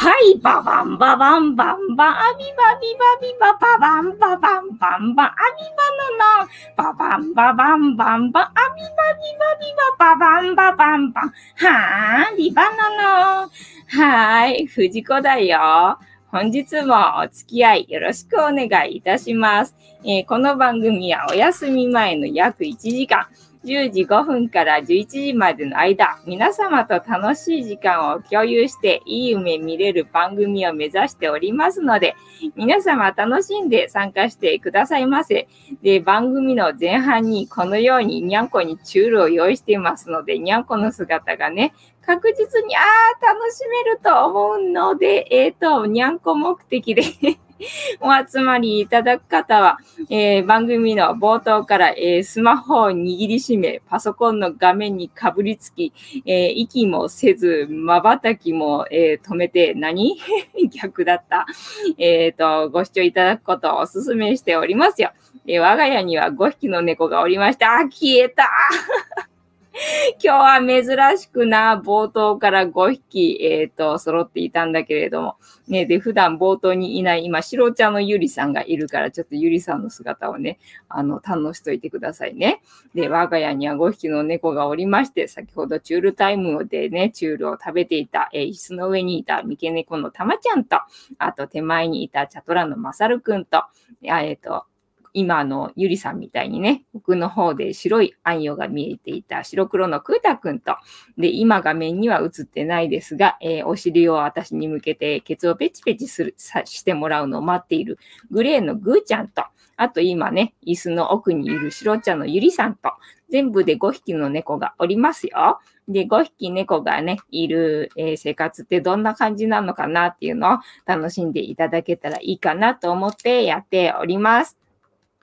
はい、ババンババンバンバン、アビバビバビバ、ババンババンバンバン、アビバナナ、ババンババンバンバン、アビバビバビバ、ババンババンバン、はー、ビバナナ。はい、藤子だよ。本日もお付き合いよろしくお願いいたします。えー、この番組はお休み前の約1時間、10時5分から11時までの間、皆様と楽しい時間を共有していい夢見れる番組を目指しておりますので、皆様楽しんで参加してくださいませ。で、番組の前半にこのようににゃんこにチュールを用意していますので、にゃんこの姿がね、確実に、ああ、楽しめると思うので、えっ、ー、と、にゃんこ目的で お集まりいただく方は、えー、番組の冒頭から、えー、スマホを握りしめ、パソコンの画面にかぶりつき、えー、息もせず、瞬きも、え止めて何、逆だった。えっ、と、ご視聴いただくことをお勧めしておりますよ。え我が家には5匹の猫がおりました。あ、消えた 今日は珍しくな、冒頭から5匹、えっ、ー、と、揃っていたんだけれども、ね、で、普段冒頭にいない、今、白茶のゆりさんがいるから、ちょっとゆりさんの姿をね、あの、堪能しといてくださいね。で、我が家には5匹の猫がおりまして、先ほどチュールタイムでね、チュールを食べていた、えー、椅子の上にいた三毛猫のたまちゃんと、あと手前にいたチャトラのまさるくんと、えっ、ー、と、今のゆりさんみたいにね、奥の方で白い暗夜が見えていた白黒のクータくんと、で、今画面には映ってないですが、えー、お尻を私に向けてケツをペチペチするさしてもらうのを待っているグレーのグーちゃんと、あと今ね、椅子の奥にいる白茶のゆりさんと、全部で5匹の猫がおりますよ。で、5匹猫がね、いる、えー、生活ってどんな感じなのかなっていうのを楽しんでいただけたらいいかなと思ってやっております。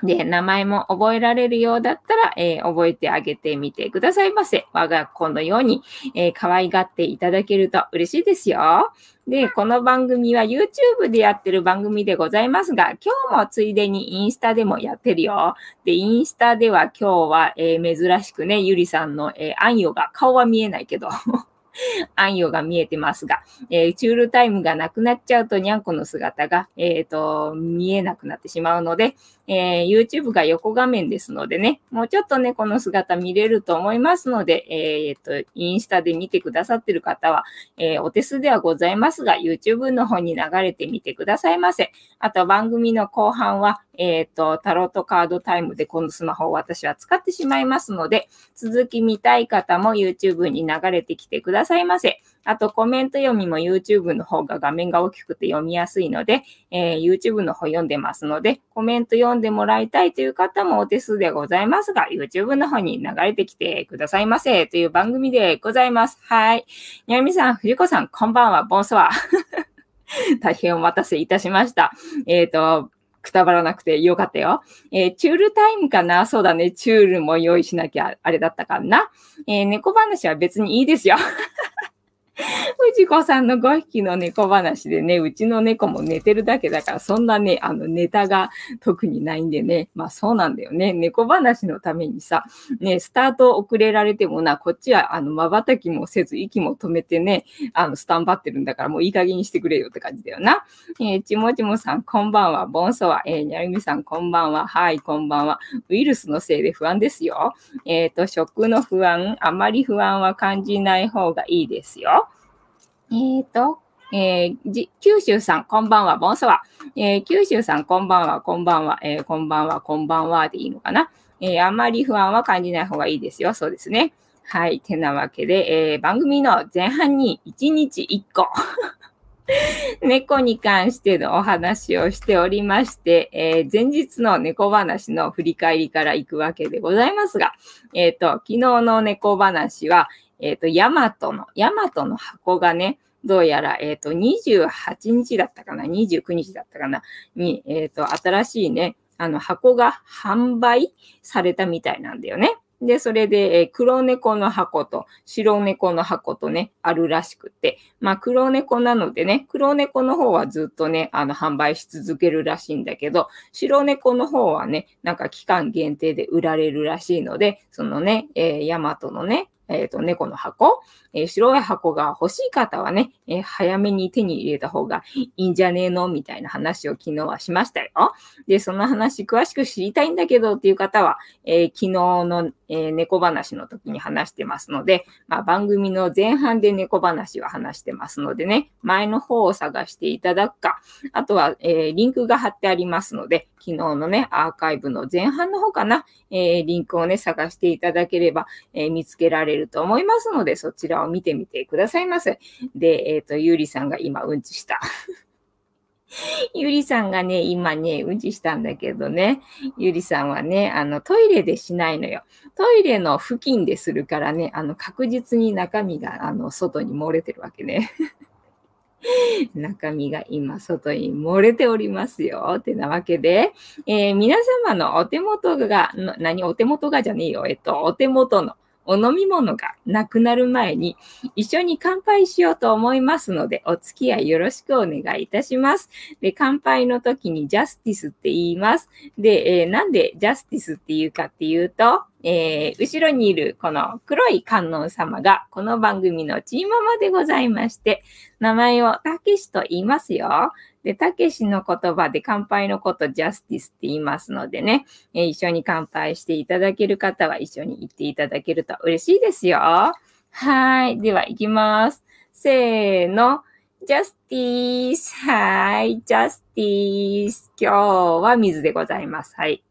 で、名前も覚えられるようだったら、えー、覚えてあげてみてくださいませ。我が子のように、えー、可愛がっていただけると嬉しいですよ。で、この番組は YouTube でやってる番組でございますが、今日もついでにインスタでもやってるよ。で、インスタでは今日は、えー、珍しくね、ゆりさんの、えー、アンヨが顔は見えないけど 暗夜が見えてますが、えー、チュールタイムがなくなっちゃうとにゃんこの姿が、え、ー、と、見えなくなってしまうので、えー、YouTube が横画面ですのでね、もうちょっとね、この姿見れると思いますので、えっ、と、インスタで見てくださってる方は、えお手数ではございますが、YouTube の方に流れてみてくださいませ。あと、番組の後半は、えっ、と、タロットカードタイムでこのスマホを私は使ってしまいますので、続き見たい方も YouTube に流れてきてくださいませ。あとコメント読みも YouTube の方が画面が大きくて読みやすいので、えー、YouTube の方読んでますので、コメント読んでもらいたいという方もお手数でございますが、YouTube の方に流れてきてくださいませという番組でございます。はい。にゃみさん、藤子さん、こんばんは、ボンソワ。大変お待たせいたしました。えっ、ー、と、くたばらなくてよかったよ。えー、チュールタイムかな？そうだね。チュールも用意しなきゃあれだったかな。えー、猫話は別にいいですよ。藤子さんの5匹の猫話でね、うちの猫も寝てるだけだから、そんなね、あの、ネタが特にないんでね、まあそうなんだよね。猫話のためにさ、ね、スタート遅れられてもな、こっちは、あの、瞬きもせず、息も止めてね、あの、スタンバってるんだから、もういい加減にしてくれよって感じだよな。えー、ちもちもさん、こんばんは。ボンソワ。えー、にゃるみさん、こんばんは。はい、こんばんは。ウイルスのせいで不安ですよ。えっ、ー、と、食の不安、あまり不安は感じない方がいいですよ。えっ、ー、と、えー、九州さん、こんばんは、ボンソワ。えー、九州さん、こんばんは、こんばんは、えー、こんばんは、こんばんはでいいのかな。え、あんまり不安は感じない方がいいですよ。そうですね。はい。てなわけで、え、番組の前半に1日1個 猫に関してのお話をしておりまして、え、前日の猫話の振り返りから行くわけでございますが、えっ、と、昨日の猫話は、えっ、ー、と、ヤマトの、ヤマトの箱がね、どうやら、えっ、ー、と、28日だったかな、29日だったかな、に、えっ、ー、と、新しいね、あの、箱が販売されたみたいなんだよね。で、それで、えー、黒猫の箱と白猫の箱とね、あるらしくて、まあ、黒猫なのでね、黒猫の方はずっとね、あの、販売し続けるらしいんだけど、白猫の方はね、なんか期間限定で売られるらしいので、そのね、えー、ヤマトのね、えっ、ー、と、猫の箱、えー、白い箱が欲しい方はね、えー、早めに手に入れた方がいいんじゃねえのみたいな話を昨日はしましたよ。で、その話詳しく知りたいんだけどっていう方は、え昨日の、え猫話の時に話してますので、まあ、番組の前半で猫話は話してますのでね、前の方を探していただくか、あとは、えリンクが貼ってありますので、昨日のね、アーカイブの前半の方かな、えリンクをね、探していただければ、え見つけられると思いますので、そちらを見てみてくださいませ。で、えっ、と、ゆうりさんが今うんちした。ゆりさんがね、今ね、うんちしたんだけどね、ゆりさんはね、あの、トイレでしないのよ。トイレの付近でするからね、あの、確実に中身が、あの、外に漏れてるわけね。中身が今外に漏れておりますよ。ってなわけで、えー、皆様のお手元が、何？お手元がじゃねえよ。えっと、お手元のお飲み物がなくなる前に一緒に乾杯しようと思いますので、お付き合いよろしくお願いいたします。で、乾杯の時にジャスティスって言います。で、えー、なんでジャスティスっていうかっていうと、えー、後ろにいるこの黒い観音様がこの番組のチーママでございまして、名前をたけしと言いますよ。で、たけしの言葉で乾杯のことジャスティスって言いますのでね、えー、一緒に乾杯していただける方は一緒に行っていただけると嬉しいですよ。はい。では、行きます。せーの。ジャスティス。はい。ジャスティス。今日は水でございます。はい。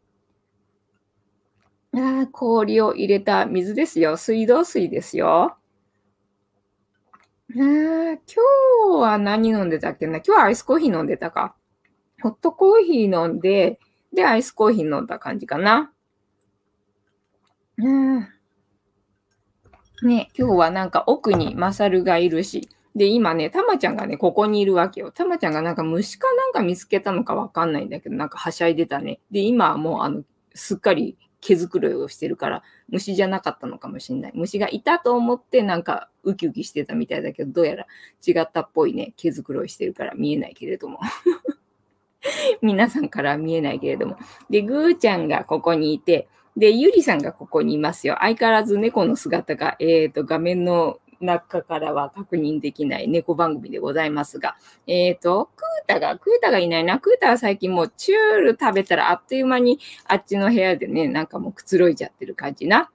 氷を入れた水ですよ。水道水ですよ。あ今日は何飲んでたっけな？今日はアイスコーヒー飲んでたか。ホットコーヒー飲んで、で、アイスコーヒー飲んだ感じかな。ね、今日はなんか奥にマサルがいるし、で、今ね、たまちゃんがね、ここにいるわけよ。たまちゃんがなんか虫かなんか見つけたのかわかんないんだけど、なんかはしゃいでたね。で、今はもうあの、すっかり毛づくろいをしてるから、虫じゃなかったのかもしれない。虫がいたと思ってなんかウキウキしてたみたいだけど、どうやら違ったっぽいね、毛づくろいしてるから見えないけれども。皆さんから見えないけれども。で、ぐーちゃんがここにいて、で、ゆりさんがここにいますよ。相変わらず猫の姿が、えっ、ー、と、画面の中からは確認できない猫番組でございますが、えっ、ー、と、クータが、クータがいないな。クータは最近もうチュール食べたらあっという間にあっちの部屋でね、なんかもうくつろいじゃってる感じな。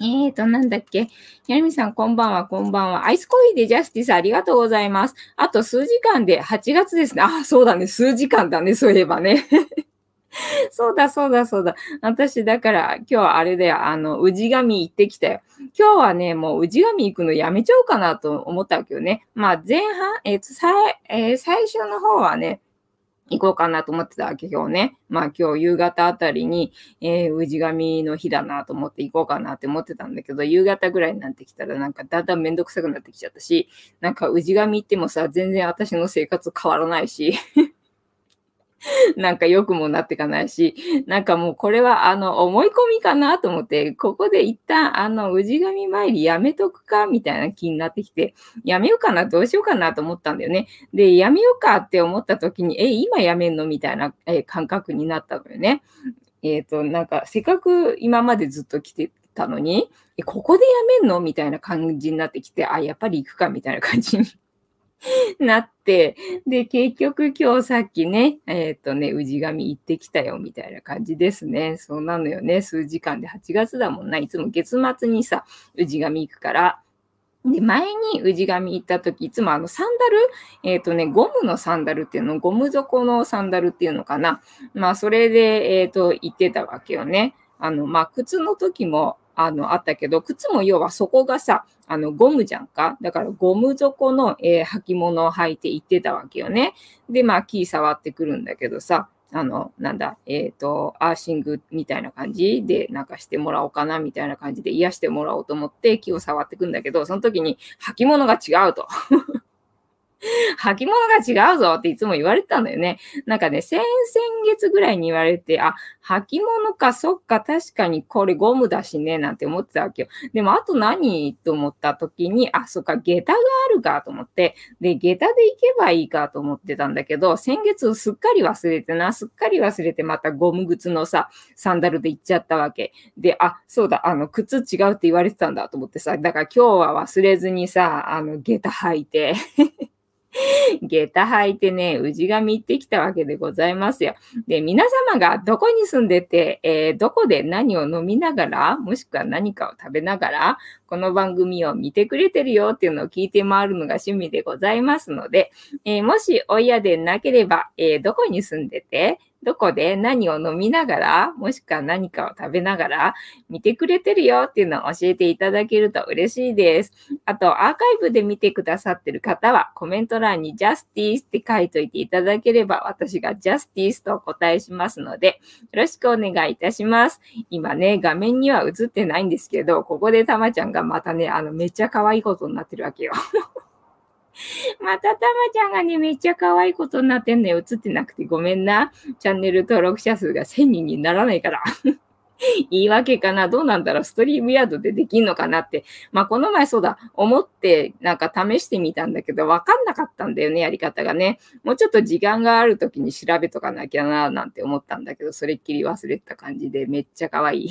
えーと、なんだっけ。やみさん、こんばんは、こんばんは。アイスコーヒーでジャスティスありがとうございます。あと数時間で8月ですね。あ、そうだね。数時間だね。そういえばね。そうだ、そうだ、そうだ。私、だから、今日はあれだよ。あの、宇治神行ってきたよ。今日はね、もう宇治神行くのやめちゃおうかなと思ったわけよね。まあ、前半、えっー、最、えー、最初の方はね、行こうかなと思ってたわけ今日ね。まあ今日夕方あたりに、えー、氏神の日だなと思って行こうかなって思ってたんだけど、夕方ぐらいになってきたらなんかだんだんめんどくさくなってきちゃったし、なんか氏神行ってもさ、全然私の生活変わらないし なんか良くもなってかないし、なんかもうこれはあの思い込みかなと思って、ここで一旦あの氏神参りやめとくかみたいな気になってきて、やめようかな、どうしようかなと思ったんだよね。で、やめようかって思った時に、え、今やめんのみたいな、え感覚になったのよね。えっ、ー、と、なんかせっかく今までずっと来てたのに、ここでやめんのみたいな感じになってきて、あ、やっぱり行くかみたいな感じに なって、で、結局今日さっきね、えっ、ー、とね、氏神行ってきたよみたいな感じですね。そうなのよね。数時間で8月だもんな。いつも月末にさ、氏神行くから。で、前に氏神行った時、いつもあのサンダル、えっ、ー、とね、ゴムのサンダルっていうの、ゴム底のサンダルっていうのかな？まあ、それで、えっ、ー、と、行ってたわけよね。あの、まあ、靴の時も、あの、あったけど、靴も要は底がさ、あの、ゴムじゃんか？だからゴム底の、えー、履物を履いて行ってたわけよね。で、まあ、キー触ってくるんだけどさ、あの、なんだ、えっ、ー、と、アーシングみたいな感じ？で、なんかしてもらおうかな、みたいな感じで癒してもらおうと思って、木を触ってくんだけど、その時に履物が違うと。履物が違うぞっていつも言われてたんだよね。なんかね、先々月ぐらいに言われて、あ、履物か、そっか、確かにこれゴムだしね、なんて思ってたわけよ。でも、あと何と思った時に、あ、そっか、下駄があるかと思って、で、下駄で行けばいいかと思ってたんだけど、先月すっかり忘れてな、すっかり忘れてまたゴム靴のさ、サンダルで行っちゃったわけ。で、あ、そうだ、あの、靴違うって言われてたんだと思ってさ、だから今日は忘れずにさ、あの、下駄履いて 下駄履いてね、氏神行ってきたわけでございますよ。で、皆様がどこに住んでて、えー、どこで何を飲みながら、もしくは何かを食べながら、この番組を見てくれてるよっていうのを聞いて回るのが趣味でございますので、えー、もしお嫌でなければ、えー、どこに住んでて、どこで何を飲みながら、もしくは何かを食べながら見てくれてるよっていうのを教えていただけると嬉しいです。あと、アーカイブで見てくださってる方は、コメント欄に Justice って書いといていただければ、私が Justice とお答えしますので、よろしくお願いいたします。今ね、画面には映ってないんですけど、ここでたまちゃんがまたね、あの、めっちゃ可愛いことになってるわけよ。またたまちゃんがね、めっちゃ可愛いことになってんのよ。映ってなくてごめんな。チャンネル登録者数が1000人にならないから。言 い訳かなどうなんだろうストリームヤードでできんのかなって。まあ、この前そうだ、思ってなんか試してみたんだけど、わかんなかったんだよね、やり方がね。もうちょっと時間がある時に調べとかなきゃな、なんて思ったんだけど、それっきり忘れてた感じで、めっちゃ可愛い。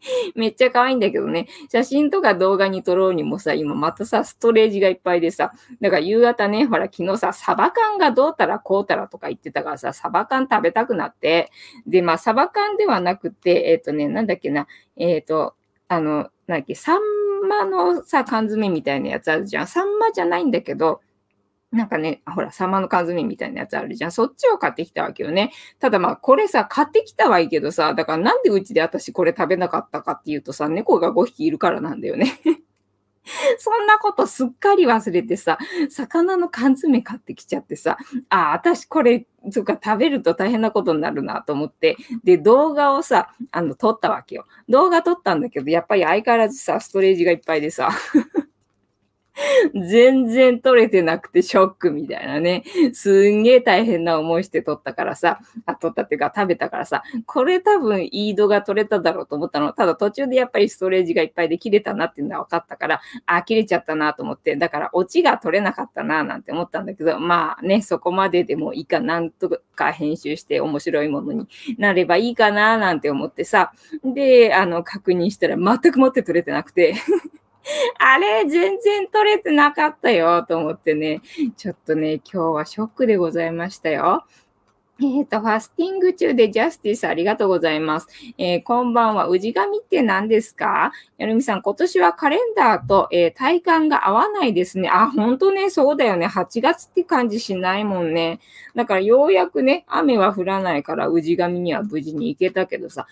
めっちゃ可愛いんだけどね。写真とか動画に撮ろうにもさ、今またさ、ストレージがいっぱいでさ、だから夕方ね、ほら昨日さ、サバ缶がどうたらこうたらとか言ってたからさ、サバ缶食べたくなって、で、まあサバ缶ではなくて、えっ、ー、とね、なんだっけな、えっ、ー、と、あの、なんだっけ、サンマのさ、缶詰みたいなやつあるじゃん。サンマじゃないんだけど、なんかね、ほら、サマの缶詰みたいなやつあるじゃん。そっちを買ってきたわけよね。ただまあ、これさ、買ってきたはいいけどさ、だからなんでうちで私これ食べなかったかっていうとさ、猫が5匹いるからなんだよね。そんなことすっかり忘れてさ、魚の缶詰買ってきちゃってさ、あ、私これ、とか食べると大変なことになるなと思って、で、動画をさ、あの、撮ったわけよ。動画撮ったんだけど、やっぱり相変わらずさ、ストレージがいっぱいでさ、全然取れてなくてショックみたいなね。すんげえ大変な思いして取ったからさ、あ、取ったっていうか食べたからさ、これ多分イードが取れただろうと思ったの。ただ途中でやっぱりストレージがいっぱいで切れたなっていうのは分かったから、あ、切れちゃったなと思って、だからオチが取れなかったななんて思ったんだけど、まあね、そこまででもいいかなんとか編集して面白いものになればいいかななんて思ってさ、で、あの、確認したら全くもって取れてなくて。あれ、全然取れてなかったよ、と思ってね。ちょっとね、今日はショックでございましたよ。えっ、ー、と、ファスティング中でジャスティスありがとうございます。えー、こんばんは。氏神って何ですか？やるみさん、今年はカレンダーと、えー、体感が合わないですね。あ、ほんとね、そうだよね。8月って感じしないもんね。だからようやくね、雨は降らないから氏神には無事に行けたけどさ、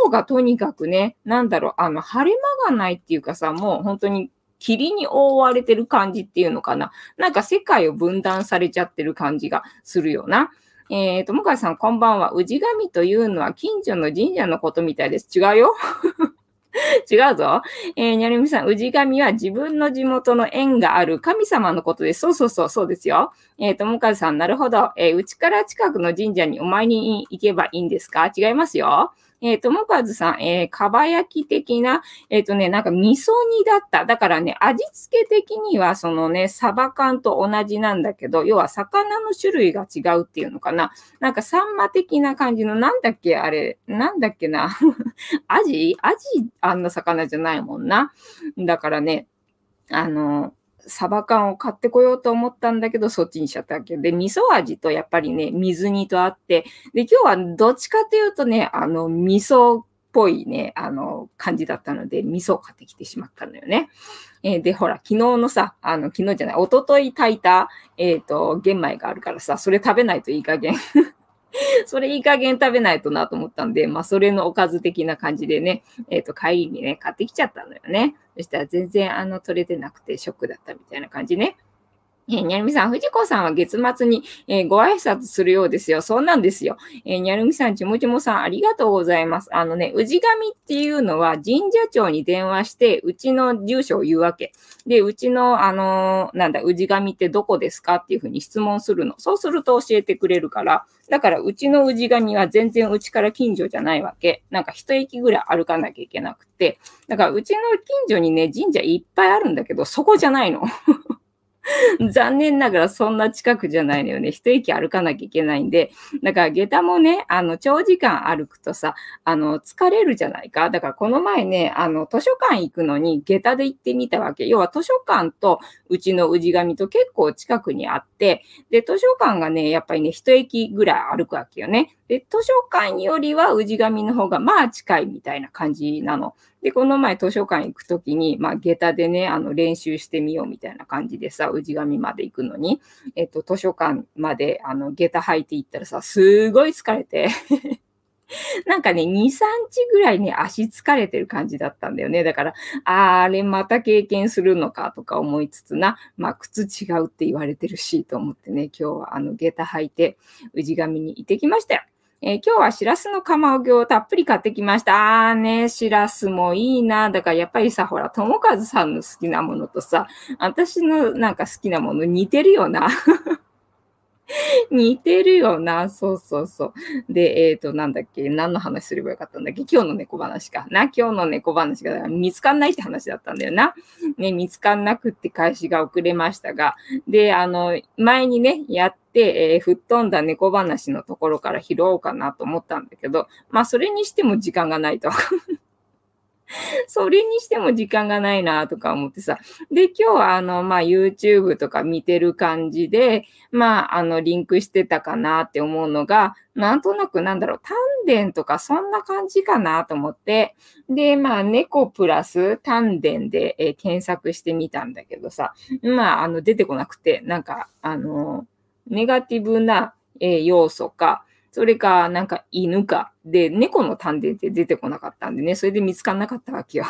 雲がとにかくね、なんだろう、あの、晴れ間がないっていうかさ、もう本当に霧に覆われてる感じっていうのかな。なんか世界を分断されちゃってる感じがするよな。えっ、ー、と、向井さん、こんばんは。氏神というのは近所の神社のことみたいです。違うよ。違うぞ。えー、にゃりみさん、氏神は自分の地元の縁がある神様のことです。そうそうそう、そうですよ。えっ、ー、と、もかさん、なるほど。えー、うちから近くの神社にお参りに行けばいいんですか？違いますよ。えっ、ー、と、もかずさん、えー、かば焼き的な、えっ、ー、とね、なんか味噌煮だった。だからね、味付け的には、そのね、サバ缶と同じなんだけど、要は魚の種類が違うっていうのかな。なんかサンマ的な感じの、なんだっけ、あれ、なんだっけな。アジアジあんな魚じゃないもんな。だからね、あの、サバ缶を買ってこようと思ったんだけど、そっちにしちゃったわけで、味噌味とやっぱりね、水煮とあって、で、今日はどっちかというとね、あの、味噌っぽいね、あの、感じだったので、味噌を買ってきてしまったのよね。えー、で、ほら、昨日のさ、あの、昨日じゃない、一昨日炊いた、えっ、ー、と、玄米があるからさ、それ食べないといい加減 それいい加減食べないとなと思ったんで、まあ、それのおかず的な感じでね、えっ、ー、と、帰りにね、買ってきちゃったのよね。そしたら全然、あの、取れてなくてショックだったみたいな感じね。えー、にゃるみさん、藤子さんは月末に、えー、ご挨拶するようですよ。そうなんですよ。えー、にゃるみさん、ちもちもさん、ありがとうございます。あのね、氏神っていうのは神社長に電話して、うちの住所を言うわけ。で、うちの、あのー、なんだ、氏神ってどこですかっていうふうに質問するの。そうすると教えてくれるから、だからうちの氏神は全然うちから近所じゃないわけ。なんか一駅ぐらい歩かなきゃいけなくて。だからうちの近所にね、神社いっぱいあるんだけど、そこじゃないの。残念ながらそんな近くじゃないのよね。一駅歩かなきゃいけないんで。だから下駄もね、あの、長時間歩くとさ、あの、疲れるじゃないか。だからこの前ね、あの、図書館行くのに下駄で行ってみたわけ。要は図書館とうちの氏神と結構近くにあって、で、図書館がね、やっぱりね、一駅ぐらい歩くわけよね。で、図書館よりは氏神の方がまあ近いみたいな感じなの。で、この前図書館行くときに、まあ、下駄でね、あの、練習してみようみたいな感じでさ、氏神まで行くのに、えっと、図書館まで、あの、下駄履いて行ったらさ、すごい疲れて なんかね、2、3日ぐらいね、足疲れてる感じだったんだよね。だから、あれまた経験するのかとか思いつつな、まあ、靴違うって言われてるし、と思ってね、今日はあの、下駄履いて、氏神に行ってきましたよ。えー、今日はしらすの釜揚げをたっぷり買ってきました。あーね、しらすもいいな。だからやっぱりさ、ほら、ともかずさんの好きなものとさ、私のなんか好きなもの似てるよな。似てるよな。そうそうそう。で、えっ、ー、と、なんだっけ何の話すればよかったんだっけ今日の猫話か。な、今日の猫話が見つかんないって話だったんだよな。ね、見つかんなくって開始が遅れましたが。で、あの、前にね、やって、えー、吹っ飛んだ猫話のところから拾おうかなと思ったんだけど、まあ、それにしても時間がないと。それにしても時間がないなとか思ってさ。で、今日はあの、まあ、YouTube とか見てる感じで、まあ、あの、リンクしてたかなって思うのが、なんとなくなんだろう、丹田とかそんな感じかなと思って、で、まあ、猫プラス丹田で、えー、検索してみたんだけどさ、まあ、あの、出てこなくて、なんか、あの、ネガティブな、えー、要素か、それか、なんか犬か。で、猫の丹田って出てこなかったんでね、それで見つかんなかったわけよ。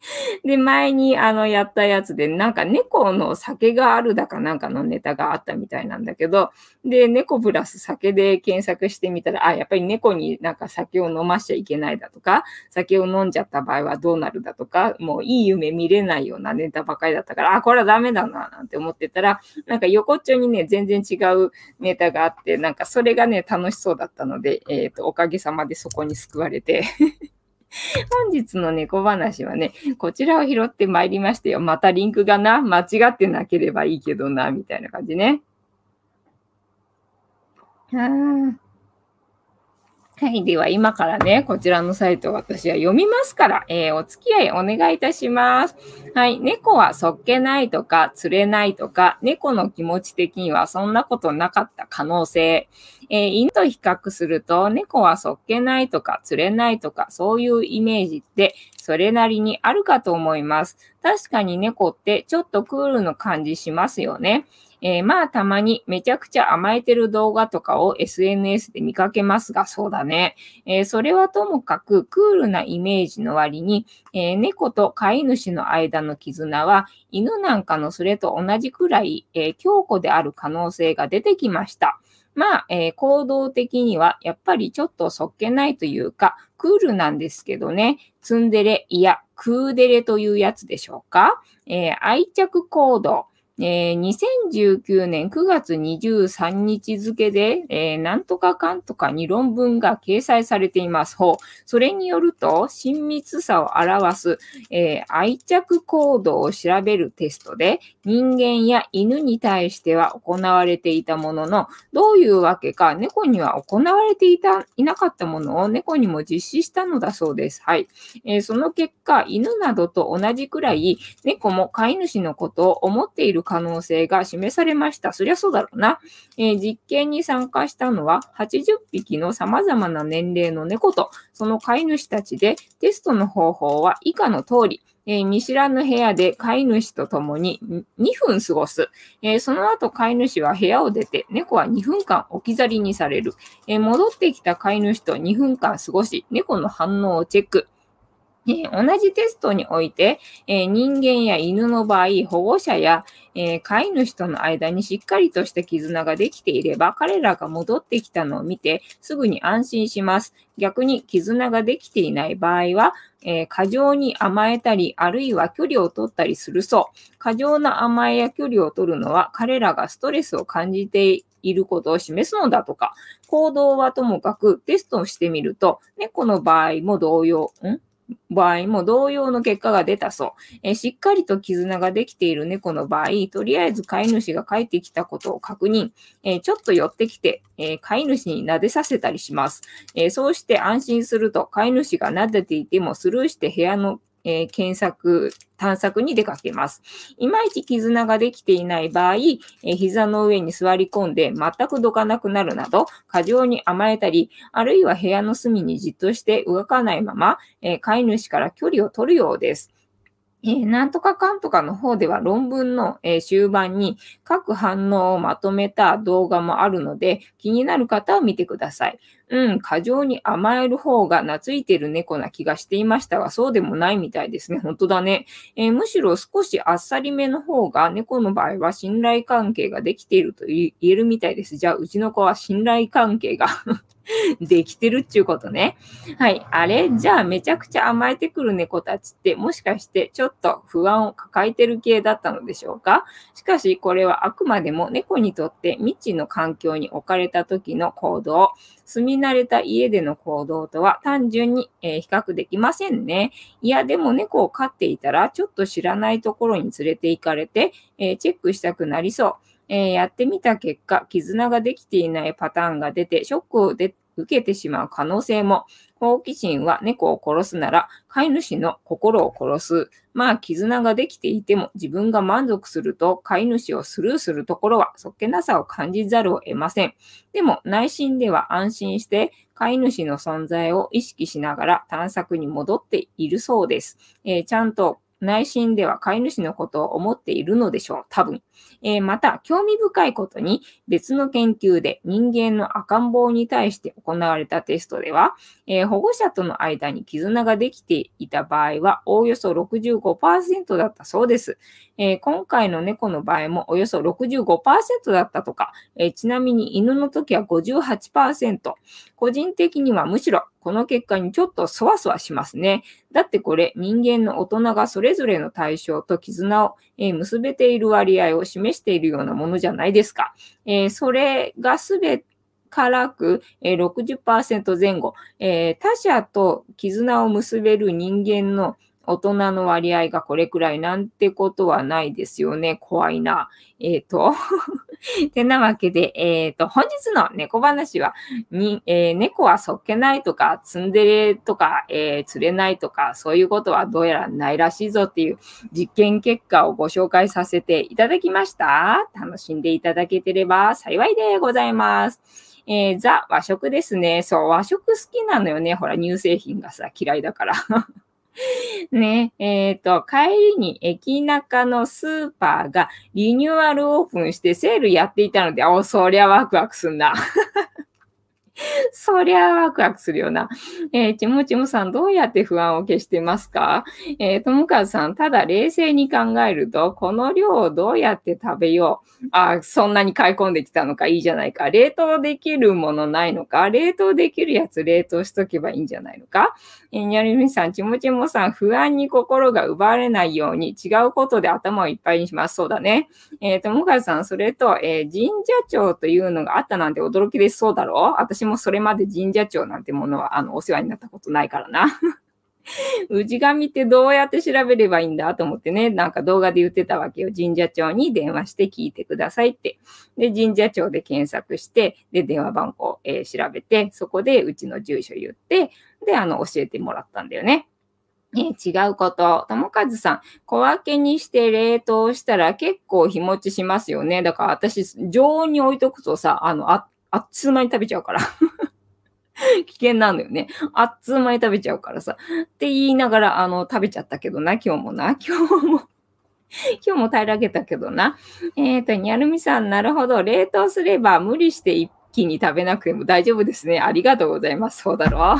で、前にあのやったやつで、なんか猫の酒があるだかなんかのネタがあったみたいなんだけど、で、猫プラス酒で検索してみたら、あ、やっぱり猫になんか酒を飲ましちゃいけないだとか、酒を飲んじゃった場合はどうなるだとか、もういい夢見れないようなネタばかりだったから、あ、これはダメだな、なんて思ってたら、なんか横っちょにね、全然違うネタがあって、なんかそれがね、楽しそうだったので、えっ、ー、と、おかげさまでそこに救われて。本日の猫話はね、こちらを拾ってまいりましたよ。またリンクがな、間違ってなければいいけどな、みたいな感じね。はい。では、今からね、こちらのサイトを私は読みますから、えー、お付き合いお願いいたします。はい。猫はそっけないとか、釣れないとか、猫の気持ち的にはそんなことなかった可能性。えー、犬と比較すると、猫はそっけないとか釣れないとか、そういうイメージってそれなりにあるかと思います。確かに猫ってちょっとクールの感じしますよね。えー、まあたまにめちゃくちゃ甘えてる動画とかを SNS で見かけますが、そうだね。えー、それはともかくクールなイメージの割に、えー、猫と飼い主の間の絆は犬なんかのそれと同じくらい、え強固である可能性が出てきました。まあ、えー、行動的にはやっぱりちょっとそっけないというか、クールなんですけどね、ツンデレ、いや、クーデレというやつでしょうか。えー、愛着行動。えー、2019年9月23日付で、えー、なんとかかんとかに論文が掲載されています。ほう。それによると、親密さを表す、えー、愛着行動を調べるテストで、人間や犬に対しては行われていたものの、どういうわけか、猫には行われていた、いなかったものを猫にも実施したのだそうです。はい。えー、その結果、犬などと同じくらい、猫も飼い主のことを思っている可能性が示されました。そりゃそうだろうな。えー、実験に参加したのは80匹の様々な年齢の猫とその飼い主たちで、テストの方法は以下の通り、えー、見知らぬ部屋で飼い主と共に2分過ごす。えー、その後飼い主は部屋を出て、猫は2分間置き去りにされる。えー、戻ってきた飼い主と2分間過ごし、猫の反応をチェック。え、同じテストにおいて、え、人間や犬の場合、保護者や、え、飼い主との間にしっかりとした絆ができていれば、彼らが戻ってきたのを見て、すぐに安心します。逆に絆ができていない場合は、え過剰に甘えたり、あるいは距離を取ったりするそう。過剰な甘えや距離を取るのは、彼らがストレスを感じていることを示すのだとか、行動はともかくテストをしてみると、猫の場合も同様、ん？場合も同様の結果が出たそう。えしっかりと絆ができている猫の場合、とりあえず飼い主が帰ってきたことを確認、えちょっと寄ってきて、え飼い主に撫でさせたりします、えそうして安心すると飼い主が撫でていてもスルーして部屋のえー、検索、探索に出かけます。いまいち絆ができていない場合、えー、膝の上に座り込んで全くどかなくなるなど、過剰に甘えたり、あるいは部屋の隅にじっとして動かないまま、えー、飼い主から距離を取るようです。えー、なんとかかんとかの方では論文の、えー、終盤に各反応をまとめた動画もあるので気になる方は見てください。うん、過剰に甘える方が懐いてる猫な気がしていましたが、そうでもないみたいですね。本当だね。えー、むしろ少しあっさりめの方が猫の場合は信頼関係ができていると言えるみたいです。じゃあ、うちの子は信頼関係が できてるっちゅうことね。はい。あれ？じゃあめちゃくちゃ甘えてくる猫たちってもしかしてちょっと不安を抱えてる系だったのでしょうか？しかしこれはあくまでも猫にとって未知の環境に置かれた時の行動、住み慣れた家での行動とは単純に、え、比較できませんね。いや、でも猫を飼っていたらちょっと知らないところに連れて行かれて、え、チェックしたくなりそう。えー、やってみた結果、絆ができていないパターンが出て、ショックを受けてしまう可能性も、好奇心は猫を殺すなら、飼い主の心を殺す。まあ、絆ができていても、自分が満足すると、飼い主をスルーするところは、そっけなさを感じざるを得ません。でも、内心では安心して、飼い主の存在を意識しながら探索に戻っているそうです。えー、ちゃんと内心では飼い主のことを思っているのでしょう。多分。えー、また、興味深いことに、別の研究で人間の赤ん坊に対して行われたテストでは、えー、保護者との間に絆ができていた場合は、おおよそ65%だったそうです。えー、今回の猫の場合もおよそ65%だったとか、えちなみに犬の時は58%。個人的にはむしろこの結果にちょっとそわそわしますね。だってこれ人間の大人がそれぞれの対象と絆を、え結べている割合を示しているようなものじゃないですか。えー、それがすべからく、え、60%前後、え、他者と絆を結べる人間の大人の割合がこれくらいなんてことはないですよね。怖いな。えっ、ー、とてなわけで、えっ、ー、と、本日の猫話は、に、えー、猫はそっけないとか、ツンデレとか、え、釣れないとか、そういうことはどうやらないらしいぞっていう実験結果をご紹介させていただきました。楽しんでいただけてれば幸いでございます。えー、ザ和食ですね。そう、和食好きなのよね。ほら、乳製品がさ、嫌いだから。ね、えっ、ー、と、帰りに駅中のスーパーがリニューアルオープンしてセールやっていたので、お、そりゃワクワクすんな。そりゃワクワクするよな。えー、ちもちもさん、どうやって不安を消してますか？えー、ともかずさん、ただ冷静に考えると、この量をどうやって食べよう？あ、そんなに買い込んできたのか？いいじゃないか。冷凍できるものないのか？冷凍できるやつ冷凍しとけばいいんじゃないのか？えー、にゃりみさん、ちもちもさん、不安に心が奪われないように違うことで頭をいっぱいにします。そうだね。えー、ともかずさん、それと、えー、神社長というのがあったなんて驚きです。そうだろう？私ももそれまで神社長なんてものは、あの、お世話になったことないからな。氏神ってどうやって調べればいいんだと思ってね、なんか動画で言ってたわけよ。神社長に電話して聞いてくださいって。で、神社長で検索して、で、電話番号、えー、調べて、そこでうちの住所言って、で、あの、教えてもらったんだよね。ね、違うこと。ともかずさん、小分けにして冷凍したら結構日持ちしますよね。だから私、常温に置いとくとさ、あの、ああっつう間に食べちゃうから。危険なのよね。あっつう間に食べちゃうからさ。って言いながら、あの、食べちゃったけどな、今日もな。今日も今日も平らげたけどな。えっ、ー、と、にゃるみさん、なるほど。冷凍すれば無理して一気に食べなくても大丈夫ですね。ありがとうございます。そうだろう。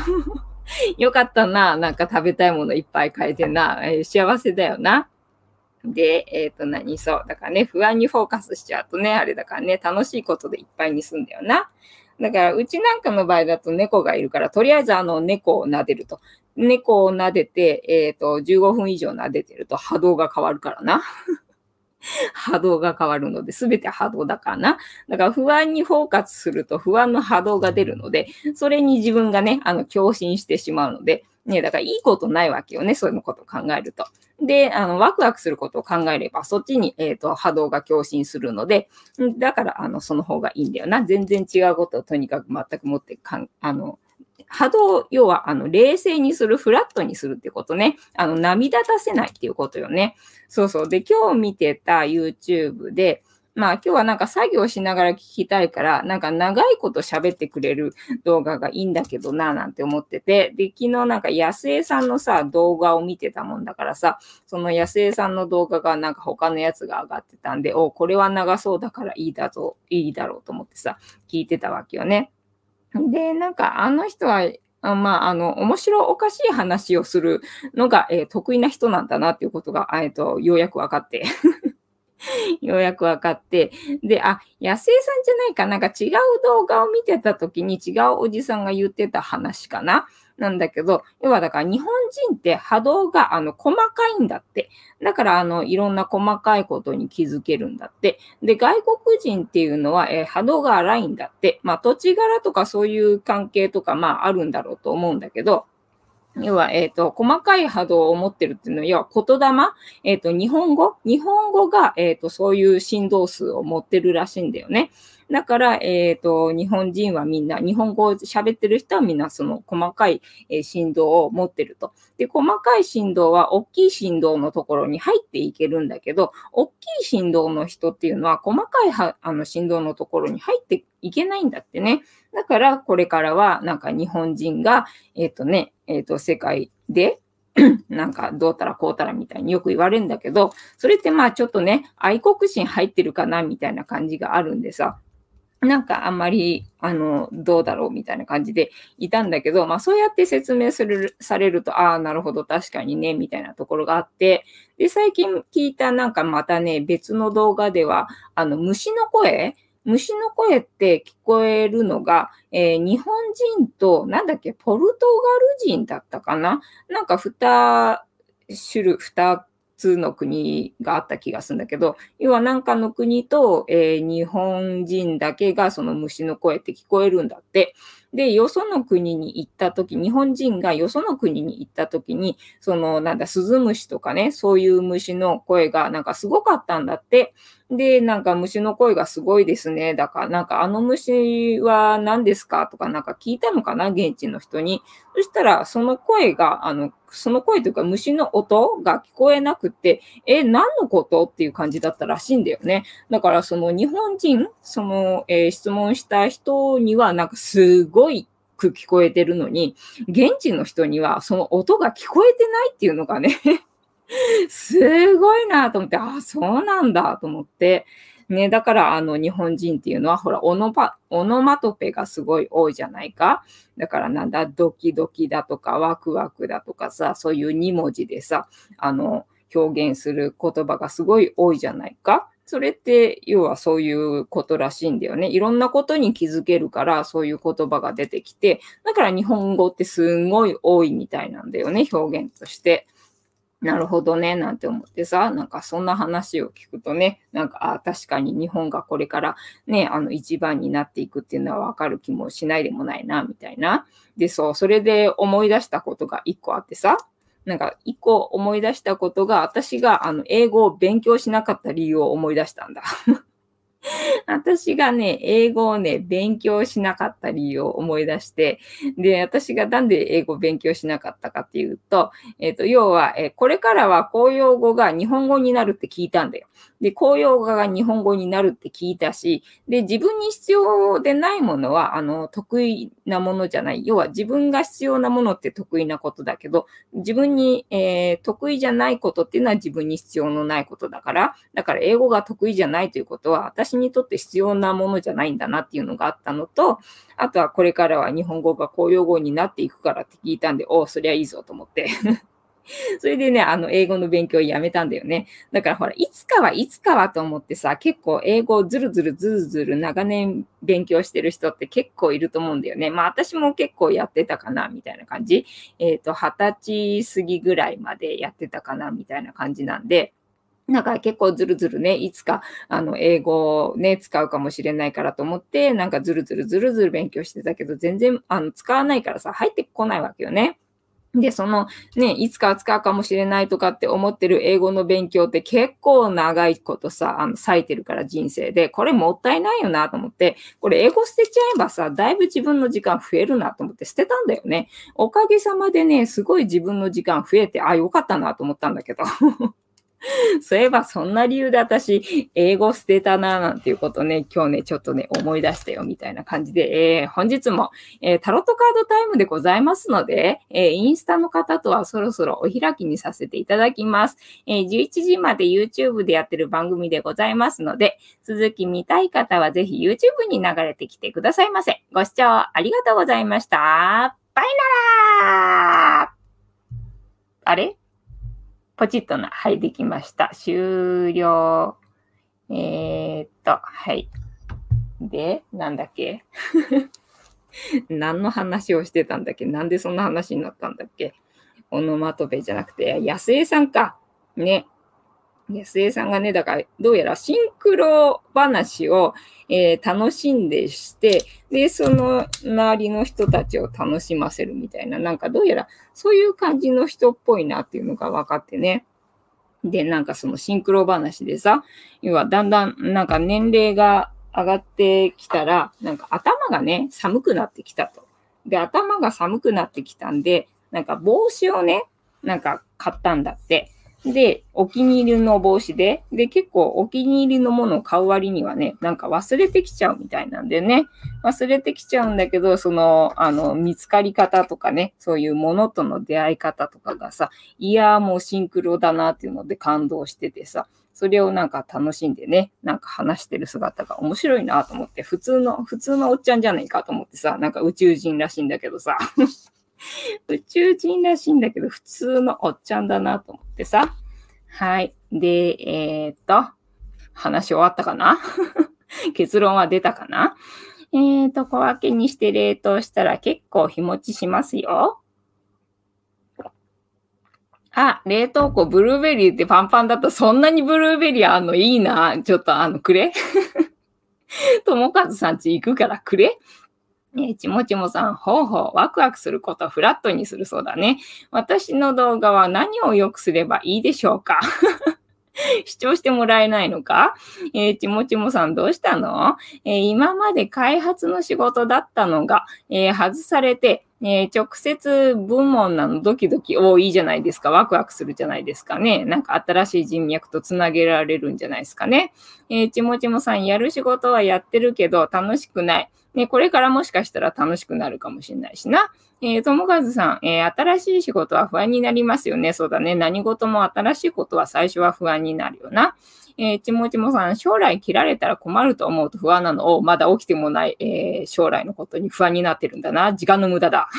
よかったな。なんか食べたいものいっぱい買えてな。えー、幸せだよな。で、えっ、ー、と何？そう。だからね、不安にフォーカスしちゃうとね、あれだからね、楽しいことでいっぱいにすんだよな。だから、うちなんかの場合だと猫がいるから、とりあえずあの猫を撫でると。猫を撫でて、えっ、ー、と、15分以上撫でてると波動が変わるからな。波動が変わるので、すべて波動だからな。だから不安にフォーカスすると不安の波動が出るので、それに自分がね、あの、共振してしまうので、ね、だからいいことないわけよね、そういうことを考えると。で、あの、ワクワクすることを考えれば、そっちに、えっ、ー、と、波動が共振するので、だから、あの、その方がいいんだよな。全然違うことをとにかく全く持ってかん、あの、波動、要は、あの、冷静にする、フラットにするってことね。あの、涙出せないっていうことよね。そうそう。で、今日見てた YouTube で、まあ今日はなんか作業しながら聞きたいから、なんか長いこと喋ってくれる動画がいいんだけどな、なんて思ってて、で、昨日なんか安江さんのさ、動画を見てたもんだからさ、その安江さんの動画がなんか他のやつが上がってたんで、お、これは長そうだからいいだぞ、いいだろうと思ってさ、聞いてたわけよね。で、なんかあの人は、あまあ、あの、面白おかしい話をするのが、えー、得意な人なんだなっていうことが、えっ、と、ようやく分かって ようやく分かって、で、あ、野生さんじゃないかなんか違う動画を見てた時に違うおじさんが言ってた話かななんだけど、要はだから日本人って波動があの細かいんだって。だからあのいろんな細かいことに気づけるんだって。で、外国人っていうのは、えー、波動が荒いんだって。まあ土地柄とかそういう関係とかまああるんだろうと思うんだけど、要は、えっ、ー、と、細かい波動を持ってるっていうのは、要は言霊えっ、ー、と、日本語？日本語が、えっ、ー、と、そういう振動数を持ってるらしいんだよね。だから、えっ、と、日本人はみんな、日本語を喋ってる人はみんなその細かい、え振動を持ってると。で、細かい振動は大きい振動のところに入っていけるんだけど、大きい振動の人っていうのは細かいはあの振動のところに入っていけないんだってね。だから、これからは、なんか日本人が、えっ、ー、とね、えっ、ー、と、世界で、なんかどうたらこうたらみたいによく言われるんだけど、それってまあちょっとね、愛国心入ってるかなみたいな感じがあるんでさ、なんかあんまり、あの、どうだろうみたいな感じでいたんだけど、まあそうやって説明する、されると、ああ、なるほど、確かにね、みたいなところがあって、で、最近聞いたなんかまたね、別の動画では、あの、虫の声？虫の声って聞こえるのが、えー、日本人と、なんだっけ、ポルトガル人だったかな？なんか二種類、二つの国があった気がするんだけど、要はなんかの国と、えー、日本人だけがその虫の声って聞こえるんだって。で、よその国に行った時、日本人がよその国に行った時に、そのなんだ、スズムシとかね、そういう虫の声がなんかすごかったんだって。で、なんか虫の声がすごいですね。だから、なんかあの虫は何ですかとかなんか聞いたのかな現地の人に。そしたら、その声が、あの、その声というか虫の音が聞こえなくて、え、何のことっていう感じだったらしいんだよね。だから、その日本人、その、えー、質問した人には、なんかすごいく聞こえてるのに、現地の人にはその音が聞こえてないっていうのがね すごいなと思って、ああ、そうなんだと思って。ね、だから、あの、日本人っていうのは、ほら、オノパ、オノマトペがすごい多いじゃないか。だから、なんだ、ドキドキだとか、ワクワクだとかさ、そういう2文字でさ、あの、表現する言葉がすごい多いじゃないか。それって、要はそういうことらしいんだよね。いろんなことに気づけるから、そういう言葉が出てきて、だから日本語ってすんごい多いみたいなんだよね、表現として。なるほどね、なんて思ってさ、なんかそんな話を聞くとね、なんか、あ確かに日本がこれからね、あの一番になっていくっていうのはわかる気もしないでもないな、みたいな。で、そう、それで思い出したことが一個あってさ、なんか一個思い出したことが、私があの英語を勉強しなかった理由を思い出したんだ。私がね、英語をね、勉強しなかった理由を思い出して、で、私がなんで英語を勉強しなかったかっていうと、えっ、ー、と、要は、えー、これからは公用語が日本語になるって聞いたんだよ。で、公用語が日本語になるって聞いたし、で、自分に必要でないものは、あの、得意なものじゃない。要は自分が必要なものって得意なことだけど、自分に、えー、得意じゃないことっていうのは自分に必要のないことだから、だから英語が得意じゃないということは、私にとって必要なものじゃないんだなっていうのがあったのと、あとはこれからは日本語が公用語になっていくからって聞いたんで、おお、そりゃいいぞと思って それでね、あの、英語の勉強をやめたんだよね。だからほら、いつかはいつかはと思ってさ、結構英語をずるずるずるずる長年勉強してる人って結構いると思うんだよね。まあ私も結構やってたかな、みたいな感じ。えっ、ー、と、二十歳過ぎぐらいまでやってたかな、みたいな感じなんで、なんか結構ずるずるね、いつかあの英語をね、使うかもしれないからと思って、なんかずるずるずるずる勉強してたけど、全然あの使わないからさ、入ってこないわけよね。で、そのね、いつか使うかもしれないとかって思ってる英語の勉強って結構長いことさ、あの、割いてるから人生で、これもったいないよなと思って、これ英語捨てちゃえばさ、だいぶ自分の時間増えるなと思って捨てたんだよね。おかげさまでね、すごい自分の時間増えて、あ、よかったなと思ったんだけど。そういえばそんな理由で私、英語捨てたな、なんていうことね、今日ね、ちょっとね、思い出したよ、みたいな感じで、えー、本日も、えー、タロットカードタイムでございますので、えー、インスタの方とはそろそろお開きにさせていただきます。え11時まで YouTube でやってる番組でございますので、続き見たい方はぜひ YouTube に流れてきてくださいませ。ご視聴ありがとうございました。バイナラーあれ？ポチッとな、はい、できました。終了。えー、っと、はい。で、なんだっけ？何の話をしてたんだっけ？なんでそんな話になったんだっけ？オノマトペじゃなくて、安江さんか。ね。安江さんがね、だから、どうやらシンクロ話を、えー、楽しんでして、で、その周りの人たちを楽しませるみたいな、なんかどうやらそういう感じの人っぽいなっていうのが分かってね。で、なんかそのシンクロ話でさ、要はだんだんなんか年齢が上がってきたら、なんか頭がね、寒くなってきたと。で、頭が寒くなってきたんで、なんか帽子をね、なんか買ったんだって。で、お気に入りの帽子で、で、結構お気に入りのものを買う割にはね、なんか忘れてきちゃうみたいなんでね、忘れてきちゃうんだけど、その、あの、見つかり方とかね、そういうものとの出会い方とかがさ、いやーもうシンクロだなっていうので感動しててさ、それをなんか楽しんでね、なんか話してる姿が面白いなと思って、普通の、普通のおっちゃんじゃないかと思ってさ、なんか宇宙人らしいんだけどさ、宇宙人らしいんだけど、普通のおっちゃんだなと思ってさ。はい。で、えー、っと、話終わったかな？結論は出たかな？えー、っと、小分けにして冷凍したら結構日持ちしますよ。あ、冷凍庫ブルーベリーってパンパンだとそんなにブルーベリーあんの？いいな。ちょっとあの、くれともかずさんち行くからくれえちもちもさん、ほうほう、ワクワクすることフラットにするそうだね。私の動画は何を良くすればいいでしょうか？視聴してもらえないのか？えー、ちもちもさんどうしたの、えー、今まで開発の仕事だったのが、えー、外されて、え直接部門なの？ドキドキ、おいいじゃないですか。ワクワクするじゃないですかね。なんか新しい人脈とつなげられるんじゃないですかね。えちもちもさん、やる仕事はやってるけど楽しくない。ね、これからもしかしたら楽しくなるかもしれないしな。えー、ともかずさん、えー、新しい仕事は不安になりますよね。そうだね。何事も新しいことは最初は不安になるよな。えー、ちもちもさん、将来切られたら困ると思うと不安なのを、まだ起きてもない、えー、将来のことに不安になってるんだな。時間の無駄だ。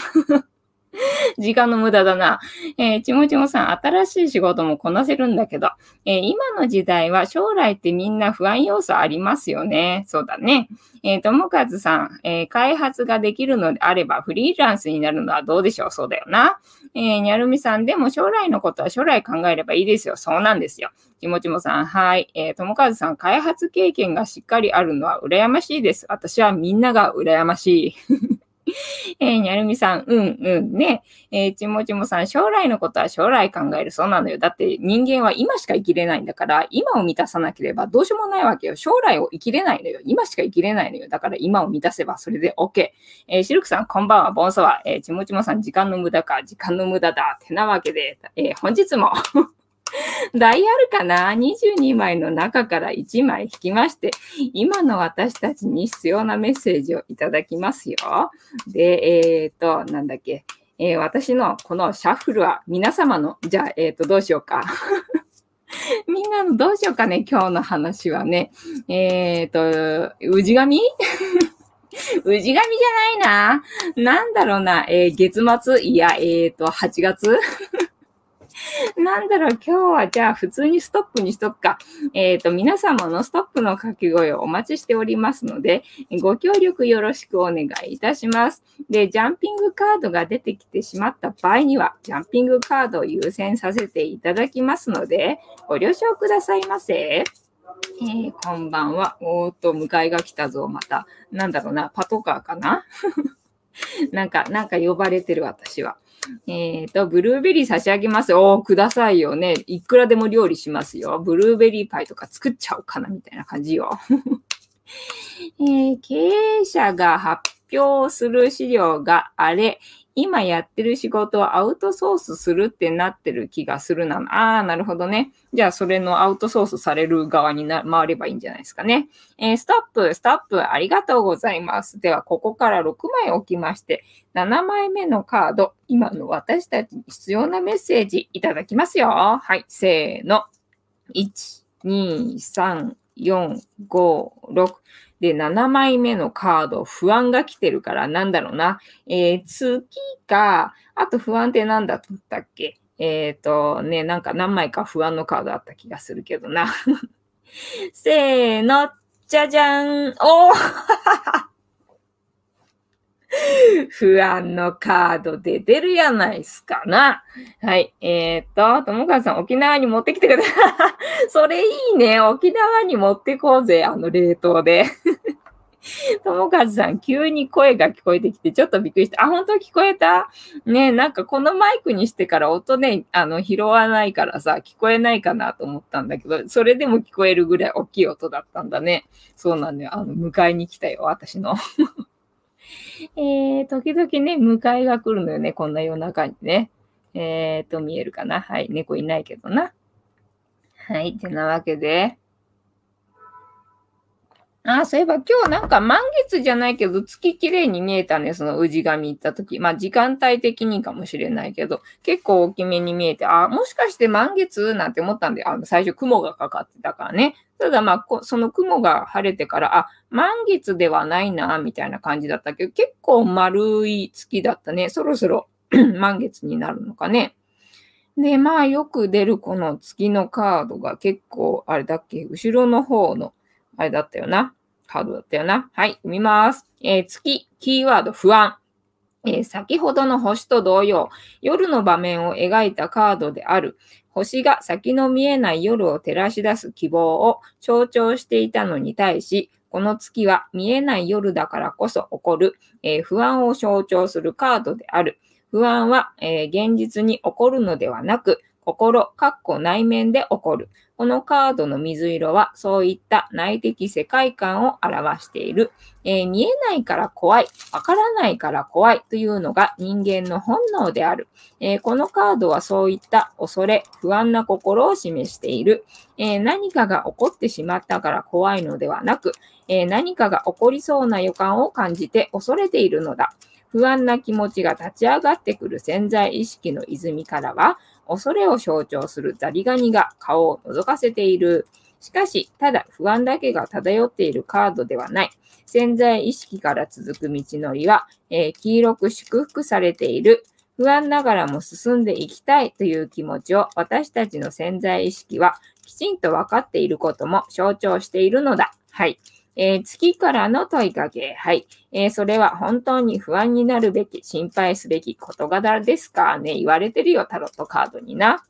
時間の無駄だな。えー、ちもちもさん、新しい仕事もこなせるんだけど、えー、今の時代は将来ってみんな不安要素ありますよね。そうだね。えー、ともかずさん、えー、開発ができるのであればフリーランスになるのはどうでしょう？そうだよな。えー、にゃるみさん、でも将来のことは将来考えればいいですよ。そうなんですよ。ちもちもさん、はい。えー、ともかずさん、開発経験がしっかりあるのは羨ましいです。私はみんなが羨ましい。えー、にゃるみさん、うんうん。ね。えー、ちもちもさん、将来のことは将来考える。そうなのよ。だって人間は今しか生きれないんだから、今を満たさなければどうしようもないわけよ。将来を生きれないのよ。今しか生きれないのよ。だから今を満たせばそれで OK。えー、シルクさん、こんばんは。ボンソワ。えー、ちもちもさん、時間の無駄か。時間の無駄だ。てなわけで、えー、本日もダイヤルかな ?22 枚の中から1枚引きまして、今の私たちに必要なメッセージをいただきますよ。で、えっ、ー、と、なんだっけ？えー、私のこのシャッフルは皆様の、じゃあ、えっ、ー、と、どうしようか。みんなのどうしようかね、今日の話はね。えっ、ー、と、氏神？氏神じゃないな。なんだろうな。え、月末？いや、えっ、ー、と、8月？なんだろう、今日はじゃあ普通にストップにしとくか。えっ、ー、と、皆様のストップの掛け声をお待ちしておりますので、ご協力よろしくお願いいたします。で、ジャンピングカードが出てきてしまった場合には、ジャンピングカードを優先させていただきますので、ご了承くださいませ。えー、こんばんは。おーっと、迎えが来たぞ、また。なんだろうな、パトカーかな？なんか、なんか呼ばれてる私は。えっ、ー、と、ブルーベリー差し上げます。おー、くださいよね。いくらでも料理しますよ。ブルーベリーパイとか作っちゃおうかな、みたいな感じよ。えー、経営者が発表する資料があれ、今やってる仕事をアウトソースするってなってる気がするな。ああ、なるほどね。じゃあ、それのアウトソースされる側にな回ればいいんじゃないですかね。えー、ストップ、ストップ、ありがとうございます。では、ここから6枚置きまして、7枚目のカード、今の私たちに必要なメッセージいただきますよ。はい、せーの。1、2、3、4、5、6。で、7枚目のカード、不安が来てるから、なんだろうな。えー、月か、あと不安って何だったっけ？えっ、ー、と、ね、なんか何枚か不安のカードあった気がするけどな。せーの、じゃじゃんおー 不安のカード出てるやないすかな。はい。えー、っと、ともかさん、沖縄に持ってきてください。それいいね。沖縄に持ってこうぜ。あの、冷凍で。ともかずさん、急に声が聞こえてきて、ちょっとびっくりした。あ、本当聞こえた？ねなんかこのマイクにしてから音ね、あの、拾わないからさ、聞こえないかなと思ったんだけど、それでも聞こえるぐらい大きい音だったんだね。そうなんだよ。あの、迎えに来たよ、私の。えー、時々ね、迎えが来るのよね、こんな夜中にね。えーと、見えるかな？はい、猫いないけどな。はい、てなわけで。あ、そういえば今日なんか満月じゃないけど月綺麗に見えたね、その氏神行った時。まあ時間帯的にかもしれないけど、結構大きめに見えて、あ、もしかして満月なんて思ったんで、あの最初雲がかかってたからね。ただまあ、その雲が晴れてから、あ、満月ではないな、みたいな感じだったけど、結構丸い月だったね。そろそろ 満月になるのかね。で、まあよく出るこの月のカードが結構、あれだっけ、後ろの方のあれだったよな。カードだったよな。はい、見ます。えー、月、キーワード、不安。えー、先ほどの星と同様、夜の場面を描いたカードである。星が先の見えない夜を照らし出す希望を象徴していたのに対し、この月は見えない夜だからこそ起こる、えー、不安を象徴するカードである。不安は、えー、現実に起こるのではなく、心、かっこ内面で起こる。このカードの水色はそういった内的世界観を表している。えー、見えないから怖い、わからないから怖いというのが人間の本能である。えー、このカードはそういった恐れ、不安な心を示している。えー、何かが起こってしまったから怖いのではなく、え何かが起こりそうな予感を感じて恐れているのだ。不安な気持ちが立ち上がってくる潜在意識の泉からは、恐れを象徴するザリガニが顔を覗かせている。しかし、ただ不安だけが漂っているカードではない。潜在意識から続く道のりは、えー、黄色く祝福されている。不安ながらも進んでいきたいという気持ちを私たちの潜在意識はきちんと分かっていることも象徴しているのだ。はい。えー、月からの問いかけ。はい。えー、それは本当に不安になるべき、心配すべき事柄ですか？ね。言われてるよ、タロットカードにな。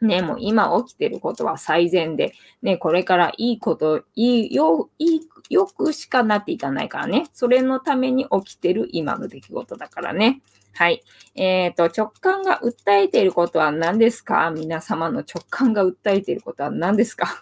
ね、もう今起きてることは最善で、ね、これからいいこと、いい、よ、いい、よくしかなっていかないからね。それのために起きてる今の出来事だからね。はい。えっ、ー、と、直感が訴えていることは何ですか？皆様の直感が訴えていることは何ですか？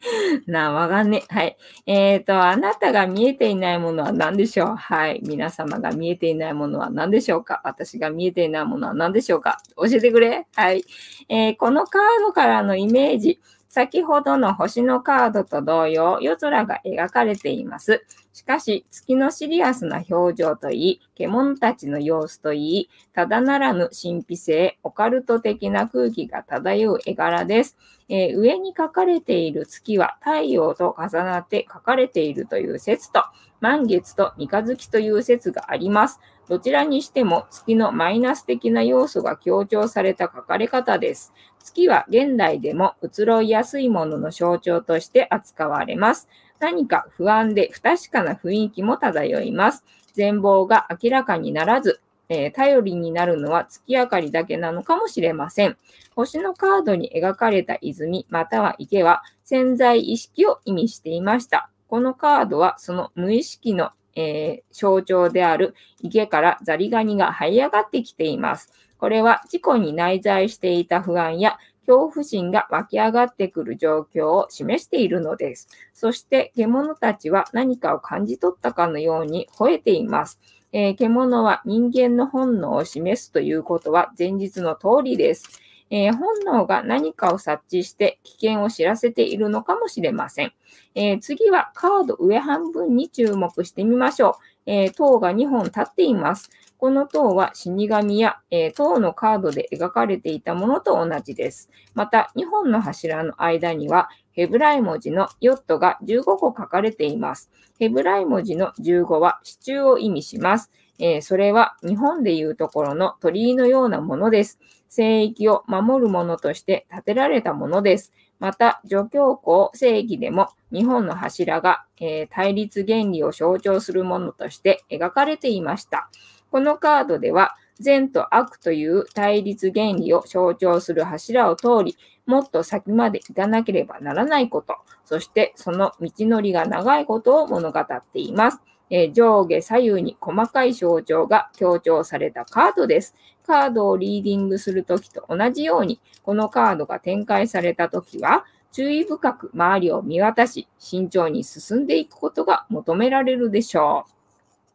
なあ、わかんね。はい。えっ、ー、と、あなたが見えていないものは何でしょう？はい。皆様が見えていないものは何でしょうか？私が見えていないものは何でしょうか？教えてくれはい。えー、このカードからのイメージ。先ほどの星のカードと同様、夜空が描かれています。しかし、月のシリアスな表情といい、獣たちの様子といい、ただならぬ神秘性、オカルト的な空気が漂う絵柄です。えー、上に書かれている月は太陽と重なって書かれているという説と、満月と三日月という説があります。どちらにしても月のマイナス的な要素が強調された書かれ方です。月は現代でも移ろいやすいものの象徴として扱われます。何か不安で不確かな雰囲気も漂います。全貌が明らかにならず、えー、頼りになるのは月明かりだけなのかもしれません。星のカードに描かれた泉または池は潜在意識を意味していました。このカードはその無意識の、えー、象徴である池からザリガニが這い上がってきています。これは自己に内在していた不安や恐怖心が湧き上がってくる状況を示しているのです。そして獣たちは何かを感じ取ったかのように吠えています。えー、獣は人間の本能を示すということは前日の通りです。えー、本能が何かを察知して危険を知らせているのかもしれません。えー、次はカード上半分に注目してみましょう。えー、塔が2本立っています。この塔は死神や、え、塔のカードで描かれていたものと同じです。また、2本の柱の間には、ヘブライ文字のヨットが15個書かれています。ヘブライ文字の15は支柱を意味します。えー、それは日本でいうところの鳥居のようなものです。聖域を守るものとして建てられたものです。また、除教皇正義でも日本の柱が、えー、対立原理を象徴するものとして描かれていました。このカードでは、善と悪という対立原理を象徴する柱を通り、もっと先まで行かなければならないこと、そしてその道のりが長いことを物語っています。え、上下左右に細かい象徴が強調されたカードです。カードをリーディングするときと同じように、このカードが展開されたときは、注意深く周りを見渡し、慎重に進んでいくことが求められるでしょう。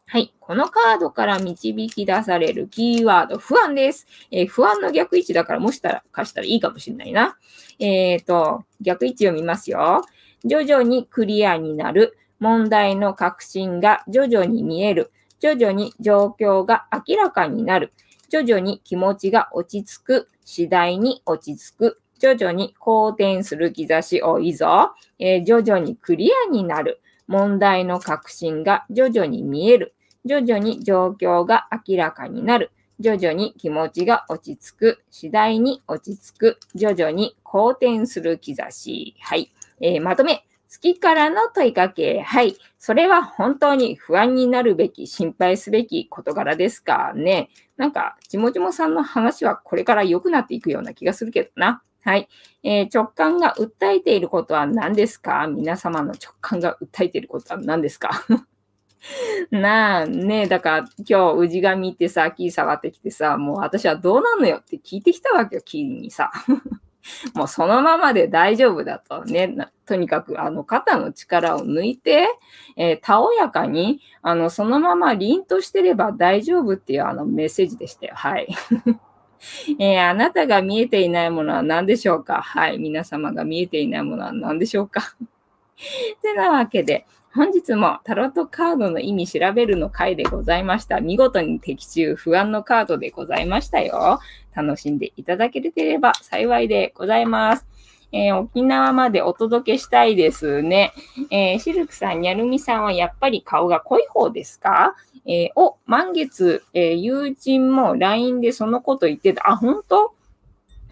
はい。このカードから導き出されるキーワード、不安です。えー、不安の逆位置だから、もしたら、貸したらいいかもしれないな。えっ、ー、と、逆位置を見ますよ。徐々にクリアになる。問題の確信が徐々に見える。徐々に状況が明らかになる。徐々に気持ちが落ち着く。次第に落ち着く。徐々に好転する兆し多いぞ。えー、徐々にクリアになる。問題の確信が徐々に見える。徐々に状況が明らかになる。徐々に気持ちが落ち着く。次第に落ち着く。徐々に好転する兆し。はい。えー、まとめ。月からの問いかけ。はい。それは本当に不安になるべき、心配すべき事柄ですかね。なんか、ちもちもさんの話はこれから良くなっていくような気がするけどな。はい。えー、直感が訴えていることは何ですか？皆様の直感が訴えていることは何ですか？なあ、ねえ、だから今日、氏神ってさ、木触ってきてさ、もう私はどうなのよって聞いてきたわけよ、木にさ。もうそのままで大丈夫だとね。とにかく、あの、肩の力を抜いて、えー、たおやかに、あの、そのまま凛としてれば大丈夫っていうあのメッセージでしたよ。はい。えー、あなたが見えていないものは何でしょうか？はい。皆様が見えていないものは何でしょうか？てなわけで、本日もタロットカードの意味調べるの回でございました。見事に的中不安のカードでございましたよ。楽しんでいただけてれば幸いでございます。えー、沖縄までお届けしたいですね。えー、シルクさん、ニャルミさんはやっぱり顔が濃い方ですか？えー、お、満月、え友人も LINE でそのこと言ってた。あ、本当？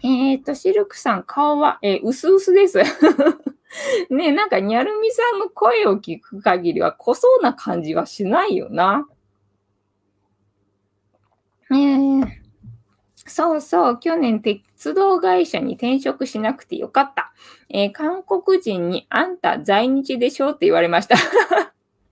えっ、と、シルクさん、顔は、え薄々です。ねえなんか、にゃるみさんの声を聞く限りは濃そうな感じはしないよな。えー、そうそう、去年鉄道会社に転職しなくてよかった。えー、韓国人にあんた在日でしょって言われました。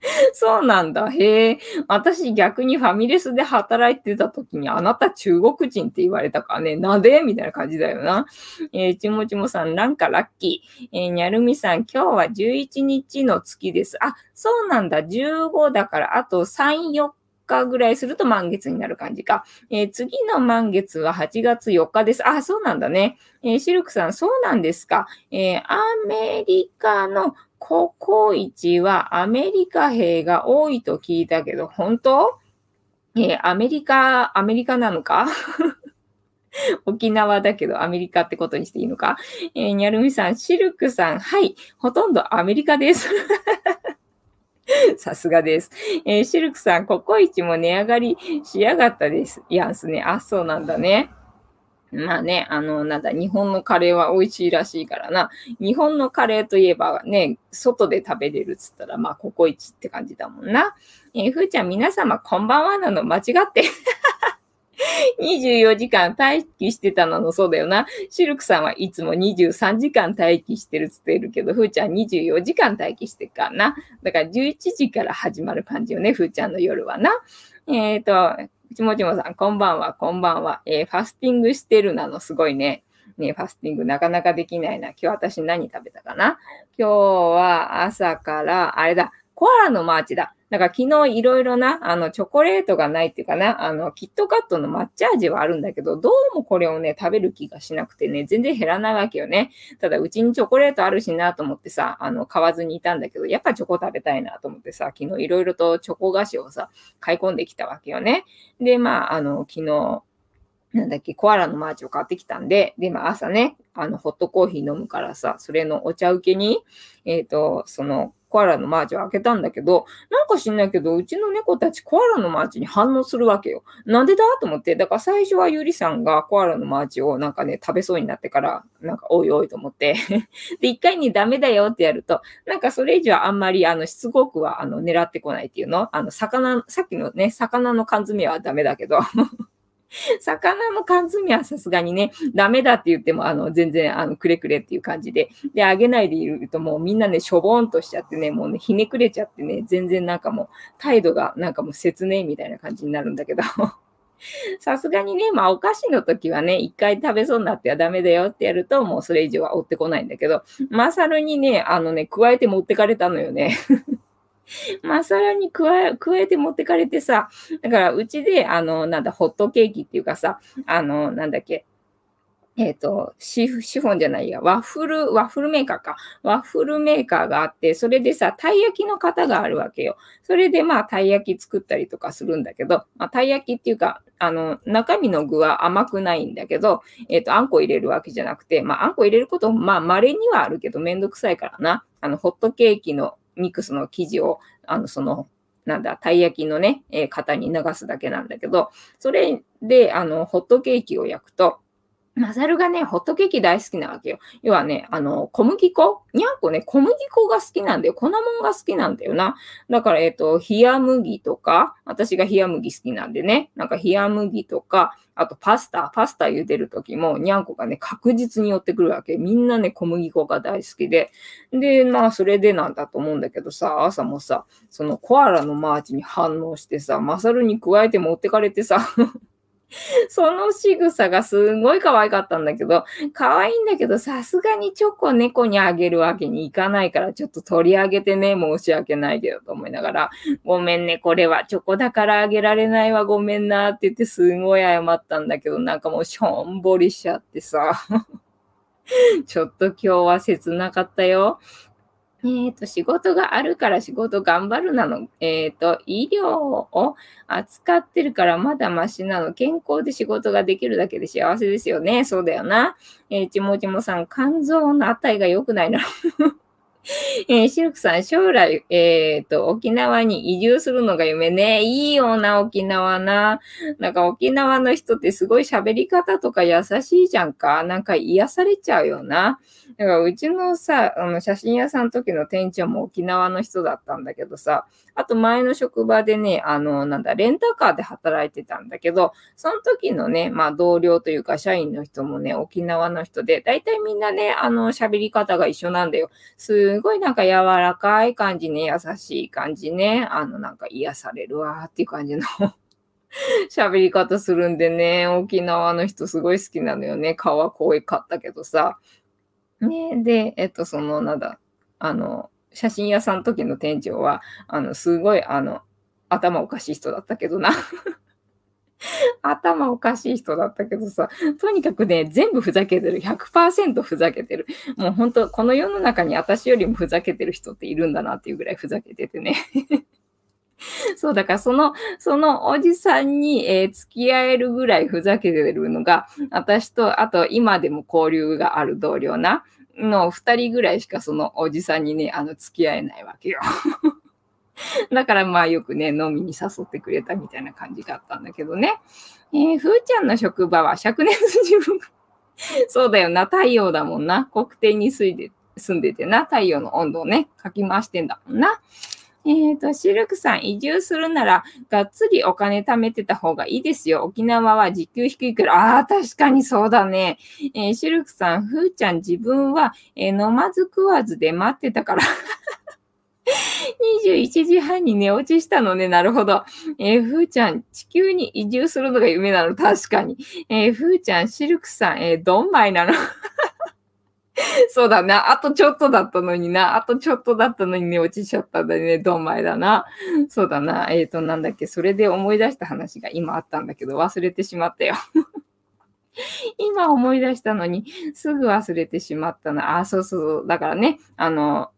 そうなんだ。へえ。私逆にファミレスで働いてた時にあなた中国人って言われたからね。なでみたいな感じだよな。えー、ちもちもさん、なんかラッキー。えー、にゃるみさん、今日は11日の月です。あ、そうなんだ。15だからあと3、4日ぐらいすると満月になる感じか。えー、次の満月は8月4日です。あ、そうなんだね。えー、シルクさん、そうなんですか。えー、アメリカのココイチはアメリカ兵が多いと聞いたけど、本当？えー、アメリカ、アメリカなのか？沖縄だけどアメリカってことにしていいのか？えー、にゃるみさん、シルクさん、はい、ほとんどアメリカです。さすがです。えー、シルクさん、ココイチも値上がりしやがったです。やんすね。あ、そうなんだね。まあね、あの、なんだ、日本のカレーは美味しいらしいからな。日本のカレーといえばね、外で食べれるっつったら、まあ、ココイチって感じだもんな。えー、ふーちゃん、皆様、こんばんはなの間違って。24時間待機してたのそうだよな。シルクさんはいつも23時間待機してるって言ってるけど、ふーちゃん24時間待機してるからな。だから11時から始まる感じよね、ふーちゃんの夜はな。えっ、ー、と、ちもちもさん、こんばんは、こんばんは。えー、ファスティングしてるなの、すごいね。ね、ファスティングなかなかできないな。今日私何食べたかな？今日は朝から、あれだ、コアラのマーチだ。だから昨日いろいろな、あの、チョコレートがないっていうかな、あの、キットカットの抹茶味はあるんだけど、どうもこれをね、食べる気がしなくてね、全然減らないわけよね。ただ、うちにチョコレートあるしなと思ってさ、あの、買わずにいたんだけど、やっぱチョコ食べたいなと思ってさ、昨日いろいろとチョコ菓子をさ、買い込んできたわけよね。で、まあ、あの、昨日、なんだっけ、コアラのマーチを買ってきたんで、で、まあ朝ね、あの、ホットコーヒー飲むからさ、それのお茶受けに、えっ、ー、と、その、コアラのマーチを開けたんだけど、なんか知んないけど、うちの猫たちコアラのマーチに反応するわけよ。なんでだと思って。だから最初はゆりさんがコアラのマーチをなんかね、食べそうになってから、なんかおいおいと思って。で、一回にダメだよってやると、なんかそれ以上あんまり、あの、しつこくは、あの、狙ってこないっていうの？あの、魚、さっきのね、魚の缶詰はダメだけど 魚の缶詰はさすがにね、ダメだって言っても、あの、全然、あの、くれくれっていう感じで、で、あげないでいるともうみんなね、しょぼんとしちゃってね、もうね、ひねくれちゃってね、全然なんかもう、態度がなんかもう説明みたいな感じになるんだけど。さすがにね、まあお菓子の時はね、一回食べそうになってはダメだよってやると、もうそれ以上は追ってこないんだけど、マサルにね、あのね、加えて持ってかれたのよね。まあさらに加え、加えて持ってかれてさ、だからうちで、あの、なんだ、ホットケーキっていうかさ、あの、なんだっけ、えっ、ー、とシフ、シフォンじゃないや、ワッフル、ワッフルメーカーか。ワッフルメーカーがあって、それでさ、たい焼きの型があるわけよ。それでまあ、たい焼き作ったりとかするんだけど、まあ、たい焼きっていうか、あの、中身の具は甘くないんだけど、えっ、ー、と、あんこ入れるわけじゃなくて、まあ、あんこ入れること、まあ、稀にはあるけど、めんどくさいからな。あの、ホットケーキのミックスの生地を、あの、その、なんだ、たい焼きのね、えー、型に流すだけなんだけど、それで、あの、ホットケーキを焼くと、マサルがね、ホットケーキ大好きなわけよ。要はね、あの、小麦粉？にゃんこね、小麦粉が好きなんだよ。粉もんが好きなんだよな。だから、えっ、ー、と、冷麦とか、私が冷麦好きなんでね、なんか冷麦とか、あとパスタ、パスタ茹でるときも、にゃんこがね、確実に寄ってくるわけ。みんなね、小麦粉が大好きで。で、まあ、それでなんだと思うんだけどさ、朝もさ、そのコアラのマーチに反応してさ、マサルに加えて持ってかれてさ、その仕草がすごい可愛かったんだけど、可愛いんだけど、さすがにチョコ猫にあげるわけにいかないから、ちょっと取り上げてね、申し訳ないけどと思いながら、ごめんね、これはチョコだからあげられないわ、ごめんなって言ってすごい謝ったんだけど、なんかもうしょんぼりしちゃってさ。ちょっと今日は切なかったよ。えっ、ー、と、仕事があるから仕事頑張るなの。えっ、ー、と、医療を扱ってるからまだマシなの。健康で仕事ができるだけで幸せですよね。そうだよな。えー、ちもちもさん、肝臓の値が良くないな。えー、シルクさん、将来、えっ、ー、と、沖縄に移住するのが夢ね。いいよな、沖縄な。なんか沖縄の人ってすごい喋り方とか優しいじゃんか。なんか癒されちゃうよな。だからうちのさ、あの写真屋さんの時の店長も沖縄の人だったんだけどさ、あと前の職場でね、あの、なんだ、レンタカーで働いてたんだけど、その時のね、まあ同僚というか社員の人もね、沖縄の人で、大体みんなね、あの、喋り方が一緒なんだよ。すごいなんか柔らかい感じね、優しい感じね、あの、なんか癒されるわーっていう感じの 喋り方するんでね、沖縄の人すごい好きなのよね。顔は濃いかったけどさ。ねで、えっと、その、なんだ、あの、写真屋さん時の店長は、あの、すごい、あの、頭おかしい人だったけどな。頭おかしい人だったけどさ、とにかくね、全部ふざけてる。100%ふざけてる。もう本当、この世の中に私よりもふざけてる人っているんだなっていうぐらいふざけててね。そう、だからその、そのおじさんに、えー、付き合えるぐらいふざけてるのが、私と、あと今でも交流がある同僚な、の二人ぐらいしかそのおじさんにね、あの、付き合えないわけよ。だからまあよくね、飲みに誘ってくれたみたいな感じがあったんだけどね。えー、ふーちゃんの職場は灼熱自分。そうだよな、太陽だもんな。国庭に住んでてな、太陽の温度をね、かき回してんだもんな。えっ、ー、と、シルクさん、移住するなら、がっつりお金貯めてた方がいいですよ。沖縄は時給低いから、ああ、確かにそうだね。えー、シルクさん、ふーちゃん、自分は、えー、飲まず食わずで待ってたから。21時半に寝落ちしたのね。なるほど。えー、ふーちゃん、地球に移住するのが夢なの。確かに。えー、ふーちゃん、シルクさん、えー、どんまいなの。そうだな。あとちょっとだったのにな。あとちょっとだったのにね、落ちちゃったんだね。どんまいだな。そうだな。えっ、ー、と、なんだっけ。それで思い出した話が今あったんだけど、忘れてしまったよ。今思い出したのに、すぐ忘れてしまったな。あ、そうそう。だからね、あの、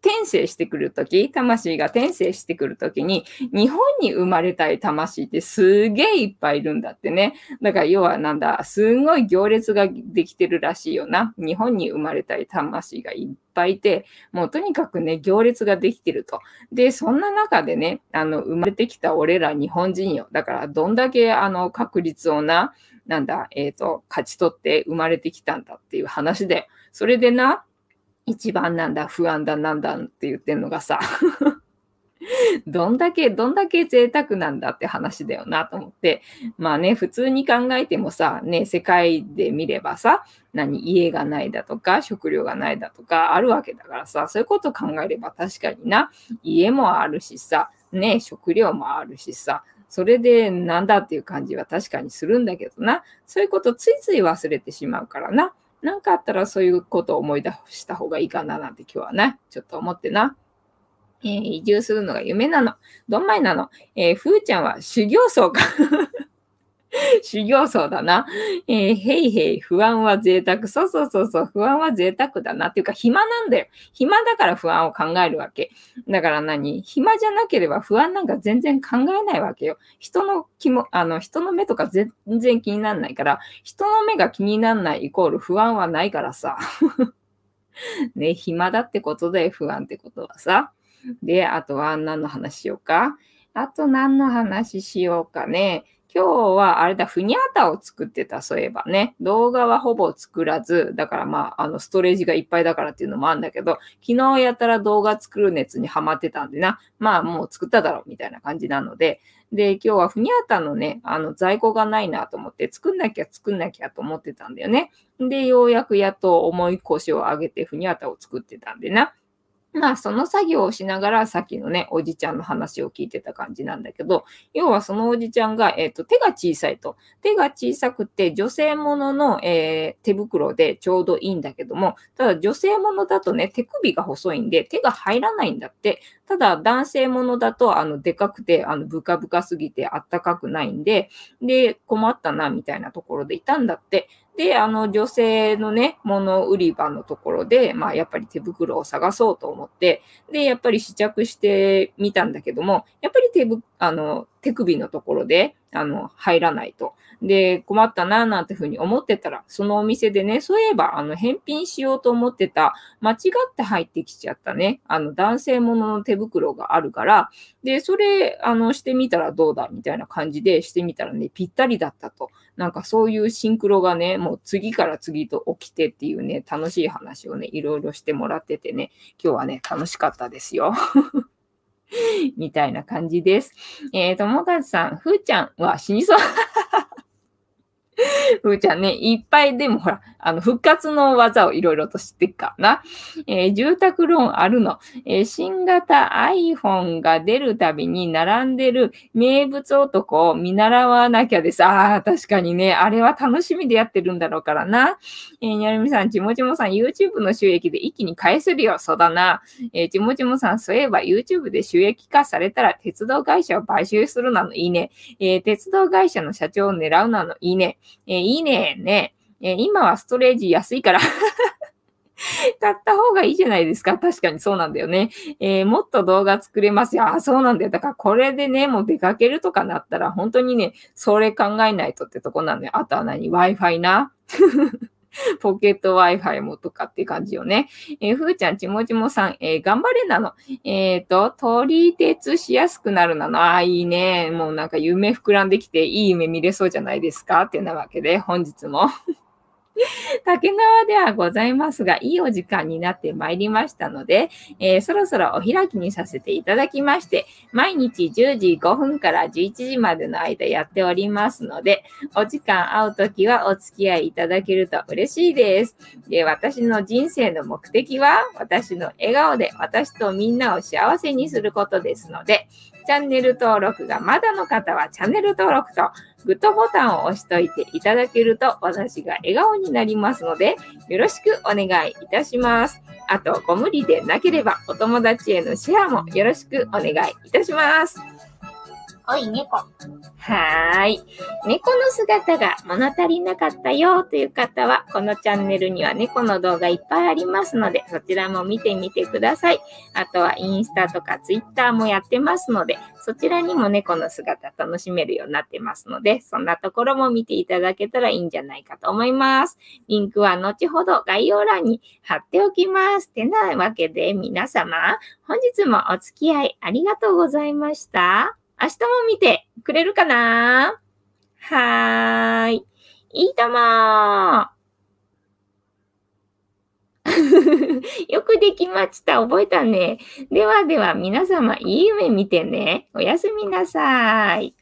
転生してくるとき、魂が転生してくるときに、日本に生まれたい魂ってすげえいっぱいいるんだってね。だから要はなんだ、すんごい行列ができてるらしいよな。日本に生まれたい魂がいっぱいいて、もうとにかくね、行列ができてると。で、そんな中でね、あの、生まれてきた俺ら日本人よ。だからどんだけあの確率をな、なんだ、えっ、ー、と、勝ち取って生まれてきたんだっていう話で、それでな、一番なんだ、不安だ、なんだって言ってんのがさ どんだけ、どんだけ贅沢なんだって話だよなと思って。まあね、普通に考えてもさ、ね、世界で見ればさ、何、家がないだとか、食料がないだとかあるわけだからさ、そういうこと考えれば確かにな、家もあるしさ、ね、食料もあるしさ、それでなんだっていう感じは確かにするんだけどな、そういうことついつい忘れてしまうからな。何かあったらそういうことを思い出した方がいいかななんて今日はね、ちょっと思ってな。えー、移住するのが夢なの。どんまいなの。えー、ふーちゃんは修行僧か 修行僧だな。えー、へいへい、不安は贅沢。そうそうそうそう、不安は贅沢だな。っていうか、暇なんだよ。暇だから不安を考えるわけ。だから何？暇じゃなければ不安なんか全然考えないわけよ。人の気も、あの、人の目とか全然気にならないから、人の目が気にならないイコール不安はないからさ。ね、暇だってことで不安ってことはさ。で、あとは何の話しようか？あと何の話しようかね？今日はあれだ、ふにゃたを作ってた、そういえばね。動画はほぼ作らず、だからまあ、あの、ストレージがいっぱいだからっていうのもあるんだけど、昨日やったら動画作る熱にハマってたんでな、まあもう作っただろみたいな感じなので、で、今日はふにゃたのね、あの、在庫がないなと思って、作んなきゃ作んなきゃと思ってたんだよね。で、ようやくやっと重い腰を上げてふにゃたを作ってたんでな。まあ、その作業をしながら、さっきのね、おじちゃんの話を聞いてた感じなんだけど、要はそのおじちゃんが、えっ、ー、と、手が小さいと。手が小さくて、女性ものの、えー、手袋でちょうどいいんだけども、ただ女性ものだとね、手首が細いんで、手が入らないんだって。ただ、男性ものだと、あの、でかくて、あの、ブカブカすぎてあったかくないんで、で、困ったな、みたいなところでいたんだって。で、あの、女性のね、物売り場のところで、まあ、やっぱり手袋を探そうと思って、で、やっぱり試着してみたんだけども、やっぱり手ぶ、あの、手首のところで、あの、入らないと。で、困ったな、なんてふうに思ってたら、そのお店でね、そういえば、あの、返品しようと思ってた、間違って入ってきちゃったね、あの、男性ものの手袋があるから、で、それ、あの、してみたらどうだ、みたいな感じでしてみたらね、ぴったりだったと。なんかそういうシンクロがね、もう次から次と起きてっていうね、楽しい話をね、いろいろしてもらっててね、今日はね、楽しかったですよ。みたいな感じです。えー、友達さん、ふーちゃんは死にそう。ふーちゃんね、いっぱいでもほら、あの、復活の技をいろいろと知ってっかな。えー、住宅ローンあるの。えー、新型 iPhone が出るたびに並んでる名物男を見習わなきゃです。ああ、確かにね、あれは楽しみでやってるんだろうからな。えー、にゃるみさん、ちもちもさん、YouTube の収益で一気に返せるよ。そうだな。えー、ちもちもさん、そういえば YouTube で収益化されたら鉄道会社を買収するなのいいね。えー、鉄道会社の社長を狙うなのいいね。えー、いいね。ね。えー、今はストレージ安いから 買った方がいいじゃないですか。確かにそうなんだよね。えー、もっと動画作れますよ。あ、そうなんだよ。だからこれでね、もう出かけるとかなったら、本当にね、それ考えないとってとこなんだよ。あとは何 ?Wi-Fi な。ポケット Wi-Fi もとかって感じよね。えー、ふーちゃん、ちもちもさん、えー、頑張れなの。えっ、ー、と、取り鉄しやすくなるなの。ああ、いいね。もうなんか夢膨らんできて、いい夢見れそうじゃないですか？ってなわけで、本日も 竹縄ではございますが、いいお時間になってまいりましたので、えー、そろそろお開きにさせていただきまして、毎日10時5分から11時までの間やっておりますので、お時間合うときはお付き合いいただけると嬉しいです。で私の人生の目的は、私の笑顔で私とみんなを幸せにすることですので、チャンネル登録がまだの方はチャンネル登録とグッドボタンを押しといていただけると私が笑顔になりますのでよろしくお願いいたします。あとご無理でなければお友達へのシェアもよろしくお願いいたします。おい、猫。はーい。猫の姿が物足りなかったよという方は、このチャンネルには猫の動画いっぱいありますので、そちらも見てみてください。あとはインスタとかツイッターもやってますので、そちらにも猫の姿楽しめるようになってますので、そんなところも見ていただけたらいいんじゃないかと思います。リンクは後ほど概要欄に貼っておきます。てなわけで皆様、本日もお付き合いありがとうございました。明日も見てくれるかな？はーい。いいとも よくできました。覚えたね。ではでは皆様、いい夢見てね。おやすみなさい。